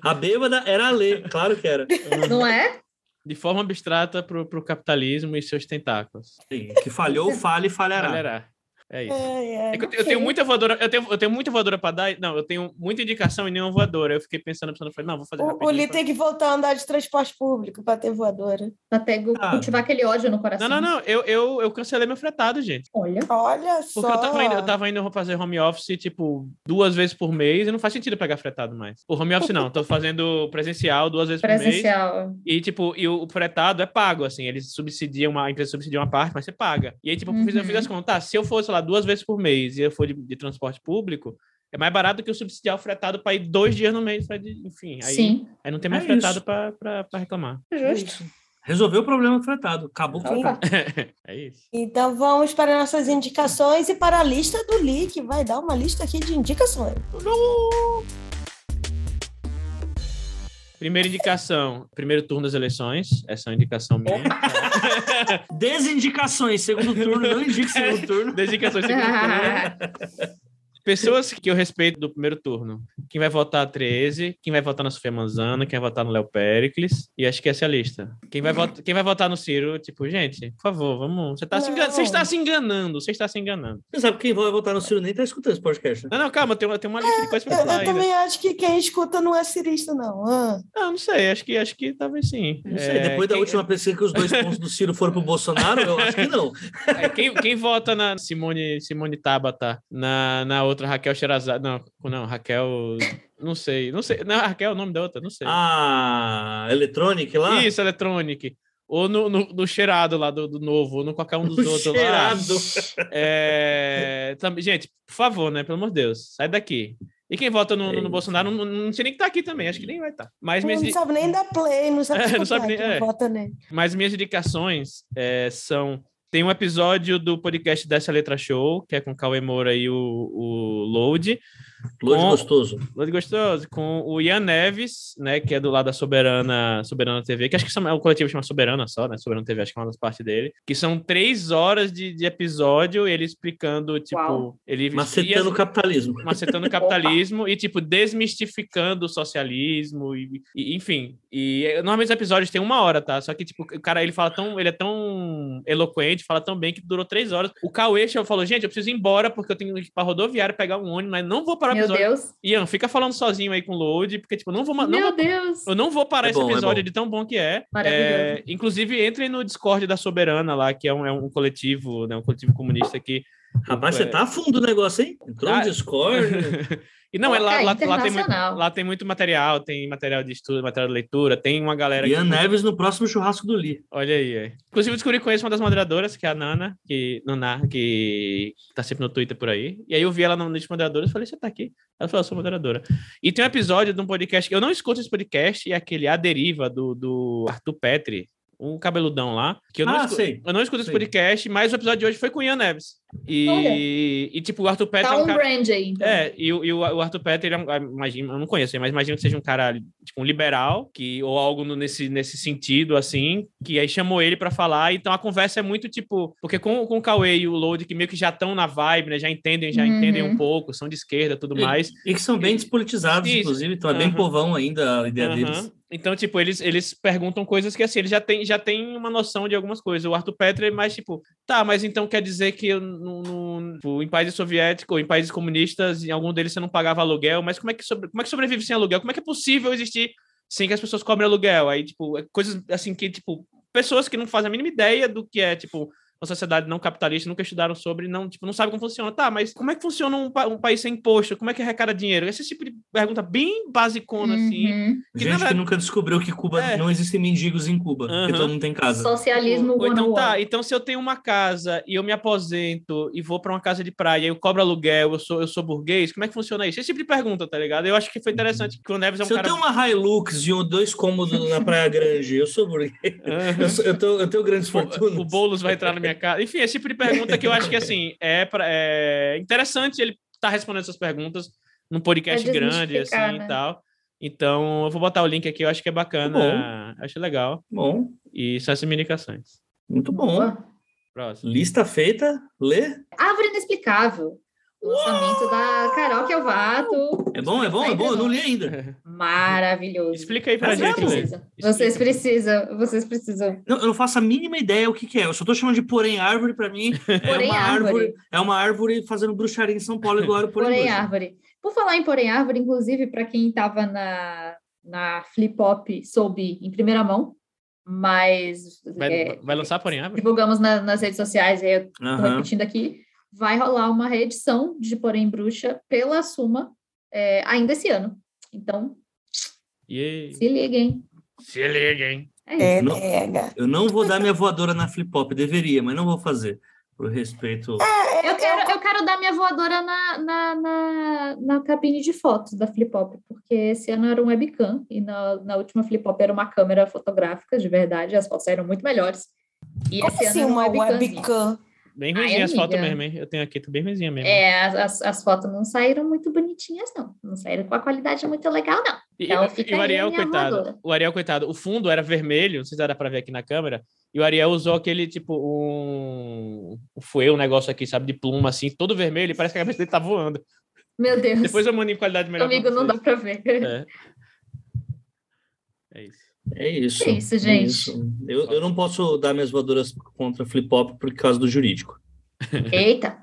A bêbada era a Lê, claro que era. Não é? De forma abstrata pro, pro capitalismo e seus tentáculos. Sim, que falhou, fale e falhará. Galera, é isso. Ai, É que eu, eu tenho muita voadora, eu tenho, eu tenho muita voadora pra dar. Não, eu tenho muita indicação e nenhuma voadora. Eu fiquei pensando, pensando, falei, não, vou fazer O, o Lee pra- tem que voltar a andar de transporte público pra ter voadora. Pra ter, Ah. cultivar aquele ódio no coração. Não, não, não, eu, eu, eu cancelei meu fretado, gente. Olha. Olha só. Porque eu tava, indo, eu tava indo fazer home office, tipo, duas vezes por mês e não faz sentido pegar fretado mais. O home office não, tô fazendo presencial duas vezes por mês. Presencial. E, tipo, e o, fretado é pago, assim, eles subsidiam, uma a empresa subsidia uma parte, mas você paga. E aí, tipo, eu fiz, eu fiz Uhum. as contas, tá, se eu fosse lá duas vezes por mês e eu for de, de transporte público, é mais barato que eu subsidiar o fretado para ir dois dias no mês, enfim, aí, Sim. aí não tem mais É fretado isso. pra pra- pra reclamar. Justo. Resolveu o problema do fretado. Acabou com o é isso. Então vamos para nossas indicações e para a lista do Lee, que vai dar uma lista aqui de indicações. Primeira indicação, primeiro turno das eleições, essa é uma indicação minha. Desindicações, segundo turno, não indique segundo turno. Das indicações segundo turno. Pessoas que eu respeito do primeiro turno. Quem vai votar 13, quem vai votar na Sofia Manzano, quem vai votar no Léo Pericles. E acho que essa é a lista. Quem vai, votar, quem vai votar no Ciro, tipo, gente, por favor, vamos. Você, tá se, engan- está se enganando, você está se enganando. Você sabe que quem vai votar no Ciro nem tá escutando esse podcast, né? Não, não, calma, tem uma, tem uma lista de coisas pra Eu, falar eu ainda. também acho que quem escuta não é cirista, não. Ah. Não, não sei, acho que, acho que talvez sim. Não sei, É, depois da quem- última pesquisa que os dois pontos do Ciro foram pro Bolsonaro, eu acho que não. É, quem, quem vota na Simone, Simone Tabata, na, na outra Raquel Sherazade, não, não, Raquel, não sei, não sei, não, Raquel é o nome da outra, não sei. Ah, Electronic lá? Isso, Electronic. Ou no, no, no cheirado lá do, do novo, ou no qualquer um dos O outros cheirado. lá. É, também, gente, por favor, né? Pelo amor de Deus, sai daqui. E quem vota no, no- no. Bolsonaro não, não sei nem que tá aqui também, acho que nem vai estar. Mas minhas, Não sabe nem dar play, não sabe É, não sabe nem- é. vota nele. mas minhas indicações é, são. Tem um episódio do podcast Dessa Letra Show, que é com o Cauê Moura e o, o Load. Lourdes Com- gostoso. Load Gostoso, com o Ian Neves, né, que é do lado da Soberana, Soberana TV, que acho que são- é o coletivo chama Soberana só, né? Soberana TV, acho que é uma das partes dele. Que são três horas de, de episódio, ele explicando, tipo, Uau. ele Macetando o capitalismo. macetando o capitalismo e, tipo, desmistificando o socialismo, e, e- enfim. E normalmente os episódios têm uma hora, tá? Só que, tipo, o cara, ele fala tão. Ele é tão eloquente, fala tão bem que durou três horas. O Cauê falou: gente, eu preciso ir embora porque eu tenho que ir pra rodoviária pegar um ônibus, mas não vou parar o Meu episódio. Deus. Ian, fica falando sozinho aí com o load, porque, tipo, não vou. Não Meu vou Deus. eu não vou parar É esse bom, é episódio bom. de tão bom que é. Maravilhoso. É, inclusive, entrem no Discord da Soberana lá, que é um, é um coletivo, né, um coletivo comunista que. Rapaz, você tá a fundo do negócio, hein? Entrou Ah. no Discord. e não, é lá, lá, lá, tem muito, lá tem muito material, tem material de estudo, material de leitura, tem uma galera Ian que. Neves no próximo churrasco do Lee. Olha aí, é. Inclusive, eu descobri com uma das moderadoras, que é a Nana, que, Naná, que tá sempre no Twitter por aí. E aí eu vi ela no lista de moderadoras e falei, você tá aqui? Ela falou, eu sou moderadora. E tem um episódio de um podcast, eu não escuto esse podcast, é aquele A Deriva, do, do Arthur Petri. Um cabeludão lá, que eu não, Ah, escu- sei. eu não escuto esse Sei. podcast, mas o episódio de hoje foi com o Ian Neves. E, e tipo, o Arthur Petri Tá é um um cara... brand aí. Então. É, e, o- e o o Arthur Petri, ele é um, ah, imagino, eu não conheço ele, mas imagino que seja um cara, tipo, um liberal, que, ou algo no- nesse, nesse sentido, assim, que aí chamou ele pra falar, então a conversa é muito, tipo, porque com, com o Cauê e o Load, que meio que já estão na vibe, né, já entendem, já Uhum. entendem um pouco, são de esquerda, tudo E- mais, E que são bem despolitizados, Isso. inclusive, então é bem povão ainda a ideia Aham. deles. Então, tipo, eles, eles perguntam coisas que, assim, eles já têm já tem uma noção de algumas coisas. O Arthur Petri é mais, tipo, tá, mas então quer dizer que eu não, não- tipo, em países soviéticos ou em países comunistas, em algum deles você não pagava aluguel, mas como é que, sobre, como é que sobrevive sem aluguel? Como é que é possível existir sem que as pessoas cobrem aluguel? Aí, tipo, é coisas, assim, que, tipo, pessoas que não fazem a mínima ideia do que é, tipo, uma sociedade não capitalista, nunca estudaram sobre, não, tipo, não sabem como funciona. Tá, mas como é que funciona um, pa- um país sem imposto? Como é que arrecada dinheiro? Esse tipo de pergunta bem basicona, assim. Uhum. Que, Gente na que verdade- nunca descobriu que Cuba É. não existem mendigos em Cuba, Aham. porque todo mundo tem casa. Socialismo Ou então 101. tá, então se eu tenho uma casa e eu me aposento e vou para uma casa de praia e eu cobro aluguel, eu sou, eu sou burguês, como é que funciona isso? Esse tipo de pergunta, tá ligado? Eu acho que foi interessante que o Neves é um Se eu cara. tenho uma Hilux e um, dois cômodos na Praia Grande, eu sou burguês. Aham. Eu, sou- eu, tô- eu tenho grandes O, fortunas. o Boulos vai entrar na minha casa. Enfim, esse tipo de pergunta que eu acho que assim é, pra, é interessante ele estar respondendo essas perguntas num podcast Pra grande assim desmistificar, e né? tal. Então, eu vou botar o link aqui, eu acho que é bacana, acho legal. Bom, E são essas indicações. muito bom. Boa. Próximo. Lista feita, lê. Árvore Inexplicável. Lançamento da Carol Kelvato. É bom, é bom, é bom, eu não li ainda. Maravilhoso. Explica aí pra Mas gente. Vocês precisam, vocês precisam. Não, eu não faço a mínima ideia o que, que é. Eu só tô chamando de porém árvore, pra mim. É Porém uma árvore. árvore. É uma árvore fazendo bruxaria em São Paulo, igual era o porém, Porém árvore. Por falar em porém árvore, inclusive, para quem estava na, na Flip Hop, soube em primeira mão, mas Vai, é, vai lançar porém árvore? divulgamos na- nas redes sociais, aí eu estou Aham. repetindo aqui, vai rolar uma reedição de Porém Bruxa pela Suma é, ainda esse ano. Então, Yay. se liguem. Se liga, hein? É. É, Não. pega. Eu não vou dar minha voadora na flip hop, deveria, mas não vou fazer. Por respeito. Eu quero, eu quero dar minha voadora na, na, na, na cabine de fotos da Flip Hop, porque esse ano era um webcam e na, na última Flip Hop era uma câmera fotográfica, de verdade, as fotos eram muito melhores. E Como esse assim ano uma era um webcamzinho. webcam? Bem ruimzinha as fotos mesmo, hein? Eu tenho aqui, tá bem ruimzinha mesmo. É, as, as, fotos não saíram muito bonitinhas, não. Não saíram com a qualidade muito legal, não. E, Então e- fica e o Ariel, coitado. voadora. O Ariel, coitado. O fundo era vermelho, não sei se dá pra ver aqui na câmera. E o Ariel usou aquele, tipo, um. Fuê, um negócio aqui, sabe, de pluma, assim, todo vermelho, e parece que a cabeça dele tá voando. Meu Deus. Depois eu mando em qualidade melhor. pra Amigo, não dá pra ver. É. É isso. É isso. É isso, gente. isso. Eu, eu não posso dar minhas voadoras contra flip hop por causa do jurídico. Eita.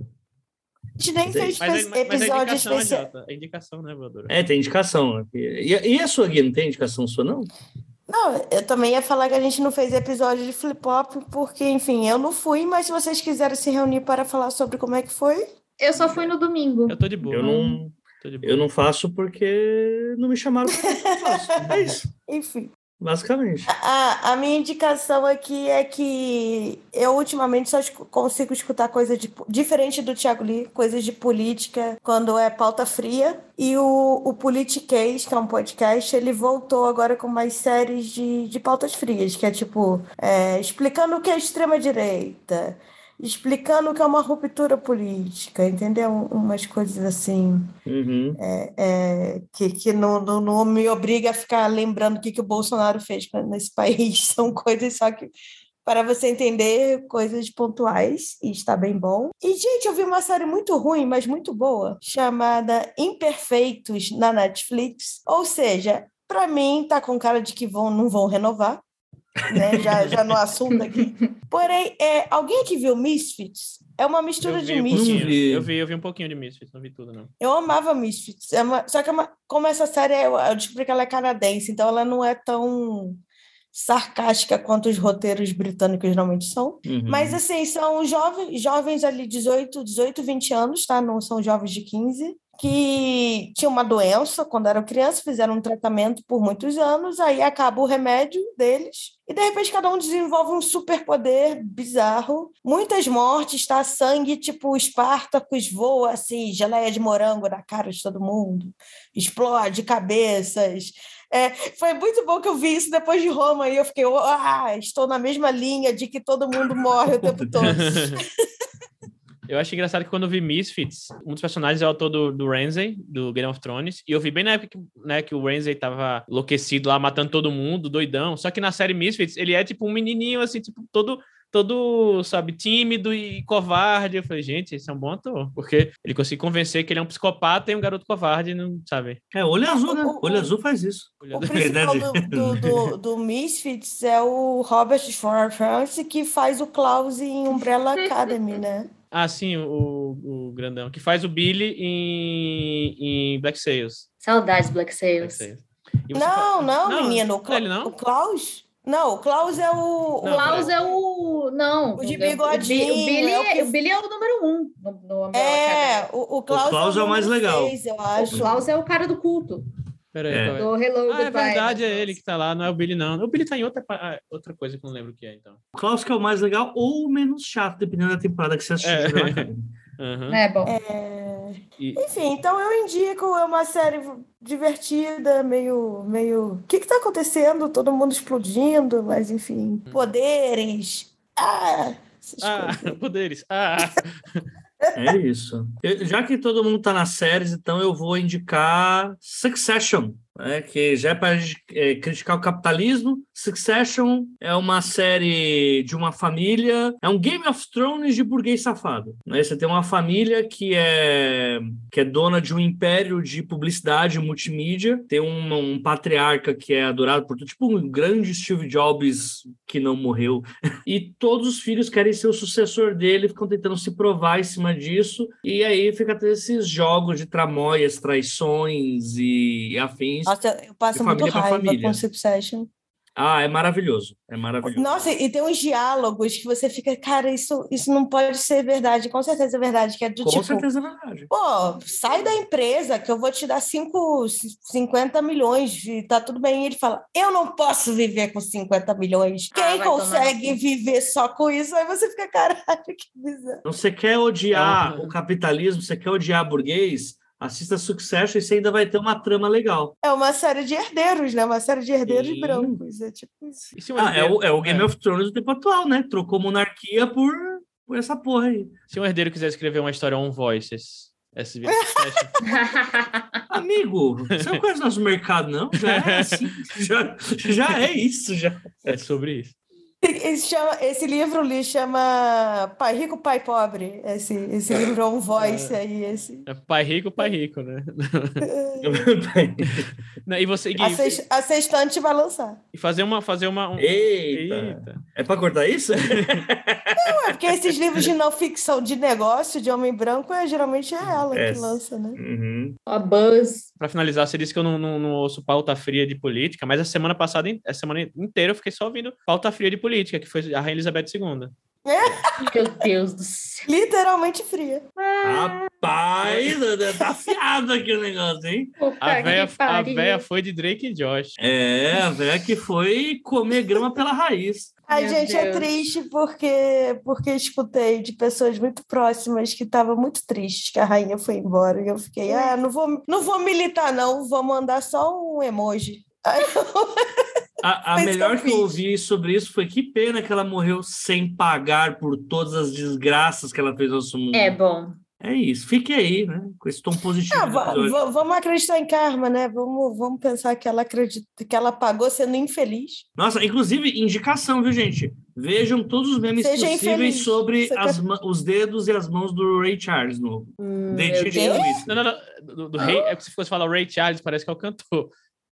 A gente nem é- fez Mas, mas episódio é especial. A indicação, né, voadora? É, tem indicação. né? E, e a sua guia não tem indicação sua, não? Não, eu também ia falar que a gente não fez episódio de flip hop, porque, enfim, eu não fui, mas se vocês quiserem se reunir para falar sobre como é que foi, Eu só fui no domingo. Eu tô de boa. Eu não, Tô de boa. Eu não faço porque não me chamaram. É isso, enfim. basicamente. A, a minha indicação aqui é que eu ultimamente só consigo escutar coisa de, diferente do Thiago Lee, coisas de política, quando é pauta fria. E o, o Politiquês, que é um podcast, ele voltou agora com mais séries de, de pautas frias, que é tipo, é, explicando o que é extrema-direita, explicando o que é uma ruptura política, entendeu? Umas coisas assim Uhum. é, que, que não, não, não me obriga a ficar lembrando o que, que o Bolsonaro fez nesse país. São coisas só que para você entender coisas pontuais e está bem bom. E, gente, eu vi uma série muito ruim, mas muito boa, chamada Imperfeitos na Netflix. Ou seja, para mim, tá com cara de que vão, não vão renovar. Né? Já, já no assunto aqui. Porém, é, alguém aqui viu Misfits? É uma mistura Eu de vi, um Misfits. pouquinho. vi. eu vi, eu vi um pouquinho de Misfits, não vi tudo, não. Eu amava Misfits. É uma- Só que é uma- como essa série, é- eu descobri que ela é canadense, então ela não é tão sarcástica quanto os roteiros britânicos geralmente são. Uhum. Mas assim, são jovens, jovens ali 18, 18, 20 anos, tá? Não são jovens de 15, que tinham uma doença quando eram crianças, fizeram um tratamento por muitos anos, aí acaba o remédio deles, e de repente cada um desenvolve um superpoder bizarro. Muitas mortes, tá? Sangue, tipo, Espartacus voa assim, geleia de morango na cara de todo mundo, explode cabeças. É, foi muito bom que eu vi isso depois de Roma e eu fiquei, ah, estou na mesma linha de que todo mundo morre o tempo todo. Eu acho engraçado que quando eu vi Misfits, um dos personagens é o autor do, do Ramsay, do Game of Thrones, e eu vi bem na época que, né, que o Ramsay tava enlouquecido lá, matando todo mundo, doidão. Só que na série Misfits, ele é tipo um menininho, assim, tipo, todo todo, sabe, tímido e covarde. Eu falei, gente, esse é um bom ator, porque ele conseguiu convencer que ele é um psicopata e um garoto covarde, não sabe? É, olho azul, né? Olho azul faz isso. O principal do, do, do, do, Misfits é o Robert France, que faz o Klaus em Umbrella Academy, né? Ah, sim, o, o grandão, que faz o Billy em, em Black Sails. Saudades Black Sails. Black Sails. Não, não, não, menino. O, ele não? o Klaus? Não, o Klaus é o. O Klaus é o. Não. O de bigodinho. O, Billy, é o, que... o Billy é o número um no, no É, o, o Klaus, o Klaus é, o mais legal. Seis, eu acho. O Klaus é o cara do culto. Peraí, é. Do Hello ah, é verdade, é ele que tá lá, não é o Billy, não. O Billy tá em outra, ah, outra coisa que eu não lembro o que é, então. O Klaus que é o mais legal ou o menos chato, dependendo da temporada que você assistiu. É. Uhum. É bom. É... E... Enfim, então eu indico, é uma série divertida, meio. meio. O que, que tá acontecendo? Todo mundo explodindo, mas enfim. Hum. Poderes. Ah! Ah, poderes. Ah! É isso. Eu, já que todo mundo está nas séries, então eu vou indicar Succession né, que já é para é, criticar o capitalismo. Succession é uma série de uma família, é um Game of Thrones de burguês safado. Né? Você tem uma família que é, que é dona de um império de publicidade multimídia, tem um, um patriarca que é adorado por tipo um grande Steve Jobs que não morreu, e todos os filhos querem ser o sucessor dele, ficam tentando se provar em cima disso, e aí fica esses jogos de tramóias, traições e afins nossa, eu passo muito raiva com Succession. Ah, é maravilhoso. É maravilhoso. Nossa, e tem uns diálogos que você fica, cara, isso, isso não pode ser verdade. Com certeza é verdade. Que é do Com tipo, certeza é verdade. Pô, sai da empresa que eu vou te dar cinco, 50 milhões e tá tudo bem. E ele fala, eu não posso viver com 50 milhões. Ah, Quem consegue viver só com isso? Aí você fica, caralho, que bizarro. Você quer odiar o capitalismo, você quer odiar burguês? Assista Succession e você ainda vai ter uma trama legal. É uma série de herdeiros, né? Uma série de herdeiros Sim. brancos. É tipo isso. ah, é, o, é o Game é. of Thrones do tempo atual, né? Trocou monarquia por, por essa porra aí. Se um herdeiro quiser escrever uma história on voices, essa Amigo, você não conhece nosso mercado, não? Já é assim. já, já é isso, já. É sobre isso. Esse, chama, esse livro ali chama Pai Rico, Pai Pobre. Esse, esse livro é um voice é, aí. Esse. É pai Rico, Pai Rico, né? Não, e você, Gui, a, sexta, a sextante vai lançar. E fazer uma. Fazer uma um... Eita. Eita. É para cortar isso? Não, é porque esses livros de não ficção de negócio, de homem branco, é, geralmente é ela é. que lança, né? Uhum. A Buzz. Para finalizar, você disse que eu não, não, não, ouço pauta fria de política, mas a semana passada, a semana inteira, eu fiquei só ouvindo pauta fria de política, que foi a Rainha Elizabeth II. Meu Deus do céu. Literalmente fria. Rapaz, tá afiado aqui o negócio, hein? a véia, a véia foi de Drake e Josh. É, a véia que foi comer grama pela raiz. Ai, gente, é Deus. é triste porque, porque escutei de pessoas muito próximas que estavam muito tristes que a rainha foi embora. E eu fiquei, ah, não vou, não vou militar, não, vou mandar só um emoji. A, a melhor que eu ouvi sobre isso foi que pena que ela morreu sem pagar por todas as desgraças que ela fez ao nosso mundo. É bom. É isso, fique aí, né? Com esse tom positivo. Ah, vamos acreditar em karma, né? Vamos, vamos pensar que ela acredita, que ela pagou sendo infeliz. Nossa, inclusive, indicação, viu, gente? Vejam todos os memes Seja possíveis infeliz. sobre as, quer... os dedos e as mãos do Ray Charles novo. Hum, isso. Não, não, não. Do, do ah. Ray, é que se fosse falar o Ray Charles, parece que é o cantor.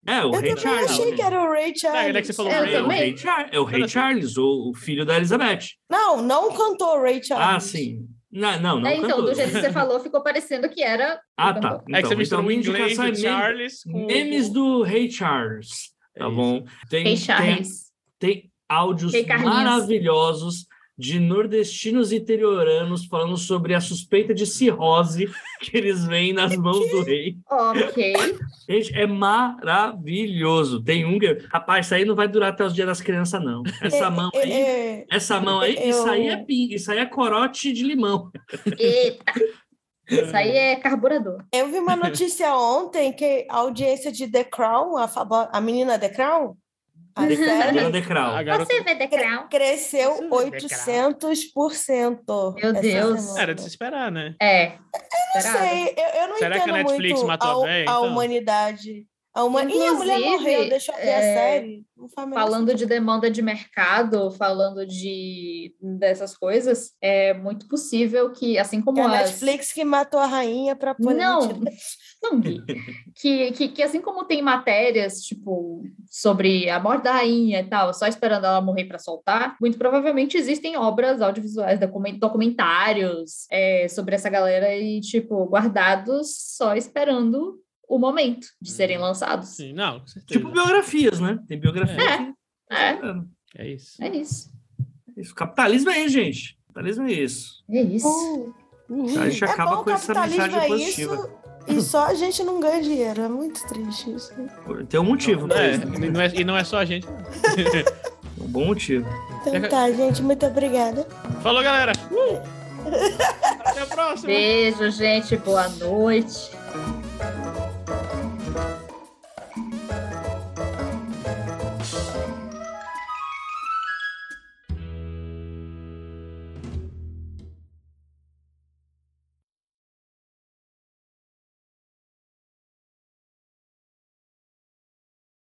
É, o eu Ray Charles. Eu achei que era o Ray Charles. É, é que você falou é, Ray, é o Ray, Char é o Ray Charles, o, o, filho da Elizabeth. Não, não cantou Ray Charles. Ah, sim. Não, não, não é, Então, do jeito que você falou, ficou parecendo que era... Ah, tá. Então, é que você misturou então, inglês do Charles com... Memes do Ray Charles, tá é bom? Tem, Ray Charles. Tem, tem áudios maravilhosos de nordestinos interioranos falando sobre a suspeita de cirrose que eles veem nas mãos do rei. Ok. Gente, é maravilhoso. Tem um que. Rapaz, isso aí não vai durar até os dias das crianças, não. Essa é, mão aí. É, essa mão aí, eu... isso aí é isso aí é corote de limão. Eita. Isso aí é carburador. Eu vi uma notícia ontem que a audiência de The Crown, a, a menina The Crown, a série, Decral. A garota... Você vê The Crown? cresceu Isso é The 800%. Meu Deus. Era de se esperar, né? É. Não Esperado. sei, eu, eu não Será que a entendo Netflix muito matou a a, véia, a então? humanidade. A huma... Ih, a mulher morreu, deixa eu ver a é, série. O menor Falando de demanda de mercado, falando de dessas coisas, é muito possível que, assim como Que a as... Netflix que matou a rainha para poder Não, não, Gui. que, que, que assim como tem matérias, tipo, sobre a morte da rainha e tal, só esperando ela morrer para soltar, muito provavelmente existem obras audiovisuais, documen- documentários é, sobre essa galera e, tipo, guardados só esperando o momento de serem Hum. lançados. Sim, não, com certeza. Tipo biografias, né? Tem biografia É. que- É, É isso. é isso. Isso. Capitalismo é isso, gente. Capitalismo é isso. É isso. Uh, A gente é acaba bom, com essa mensagem é positiva. isso e só a gente não ganha dinheiro. É muito triste isso. Tem um motivo É, isso. né? e, não é, e não é só a gente. Um bom motivo. Então tá, gente, muito obrigada. Falou, galera! Até a próxima! Beijo, gente. Boa noite.